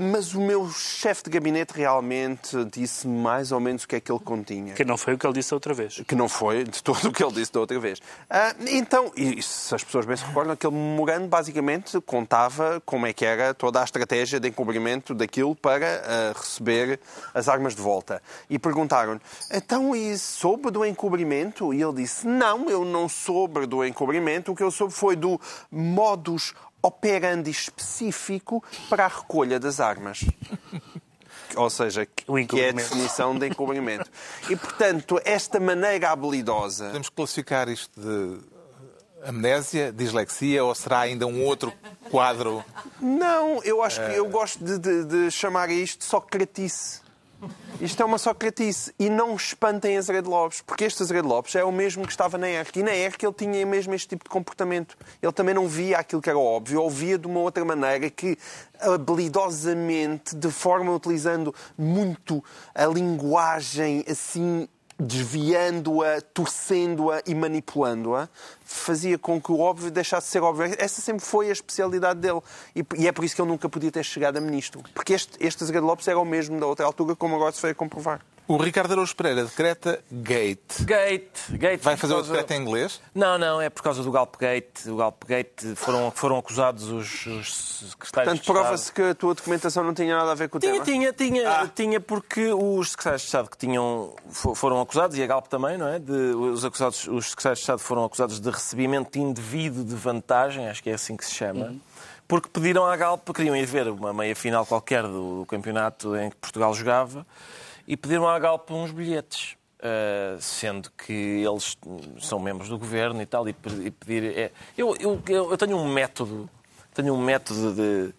mas o meu chefe de gabinete realmente disse mais ou menos o que é que ele continha. Que não foi o que ele disse outra vez. Que não foi de todo o que ele disse da outra vez. Uh, então, e se as pessoas bem se recordam, aquele memorando basicamente contava como é que era toda a estratégia de encobrimento daquilo para receber as armas de volta. E perguntaram então, e soube do encobrimento? E ele disse, não, eu não soube do encobrimento, o que eu soube foi do modus operandi específico para a recolha das armas. Ou seja, que é a definição de encobrimento. E, portanto, esta maneira habilidosa... Podemos classificar isto de amnésia, dislexia, ou será ainda um outro quadro? Não, eu acho que eu gosto de, de, de chamar isto de socratice. Isto é uma socratice. E não espantem Azeredo Lopes, porque este Azeredo Lopes é o mesmo que estava na ERC. E na ERC ele tinha mesmo este tipo de comportamento. Ele também não via aquilo que era óbvio, ou via de uma outra maneira que, habilidosamente, de forma utilizando muito a linguagem assim desviando-a, torcendo-a e manipulando-a, fazia com que o óbvio deixasse de ser óbvio. Essa sempre foi a especialidade dele. E, é por isso que ele nunca podia ter chegado a ministro. Porque este, este Azevedo Lopes era o mesmo da outra altura, como agora se foi a comprovar. O Ricardo Araújo Pereira decreta Gate. Gate. Gate Vai fazer o decreto em inglês? Não, não, é por causa do Galpgate. O Galpgate foram, foram acusados os, os secretários Portanto, prova-se que a tua documentação não tinha nada a ver com o tinha, tema? Tinha, tinha, ah. tinha, porque os secretários de Estado que tinham, foram acusados, e a Galp também, não é? De, os, acusados, os secretários de Estado foram acusados de recebimento indevido de vantagem, acho que é assim que se chama. Uhum porque pediram à Galp, queriam ir ver uma meia final qualquer do, do campeonato em que Portugal jogava e pediram à Galp uns bilhetes. Uh, sendo que eles são membros do governo e tal, e pedir. É, eu, eu, eu tenho um método, tenho um método de.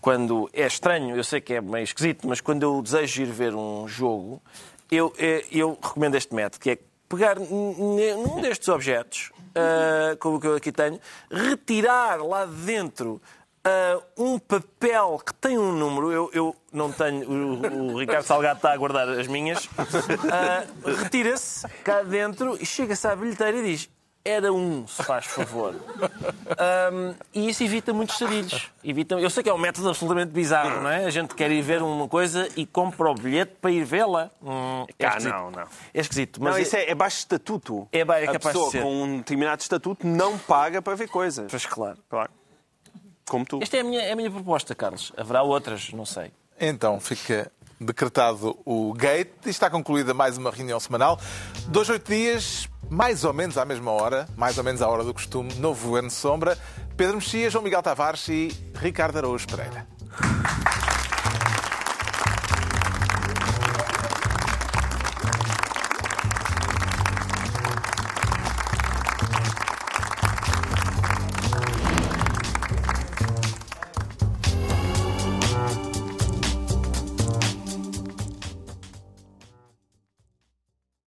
Quando é estranho, eu sei que é meio esquisito, mas quando eu desejo ir ver um jogo, eu, eu, eu recomendo este método, que é pegar num destes objetos, uh, como o que eu aqui tenho, retirar lá de dentro Uh, um papel que tem um número, eu, eu não tenho, o, o, Ricardo Salgado está a guardar as minhas, uh, retira-se cá dentro e chega-se à bilheteira e diz: Era um, se faz favor. Um, e isso evita muitos sarilhos. Evita, eu sei que é um método absolutamente bizarro, não é? A gente quer ir ver uma coisa e compra o bilhete para ir vê-la. Hum, é ah, não, não. É esquisito. Mas não, isso é, é baixo estatuto. É, é capaz a pessoa com um determinado estatuto não paga para ver coisas. Pois claro. claro como tu. Esta é a minha, é a minha proposta, Carlos. Haverá outras, não sei. Então, fica decretado o gate e está concluída mais uma reunião semanal. Dois, oito dias, mais ou menos à mesma hora, mais ou menos à hora do costume, novo Governo Sombra. Pedro Mexia, João Miguel Tavares e Ricardo Araújo Pereira.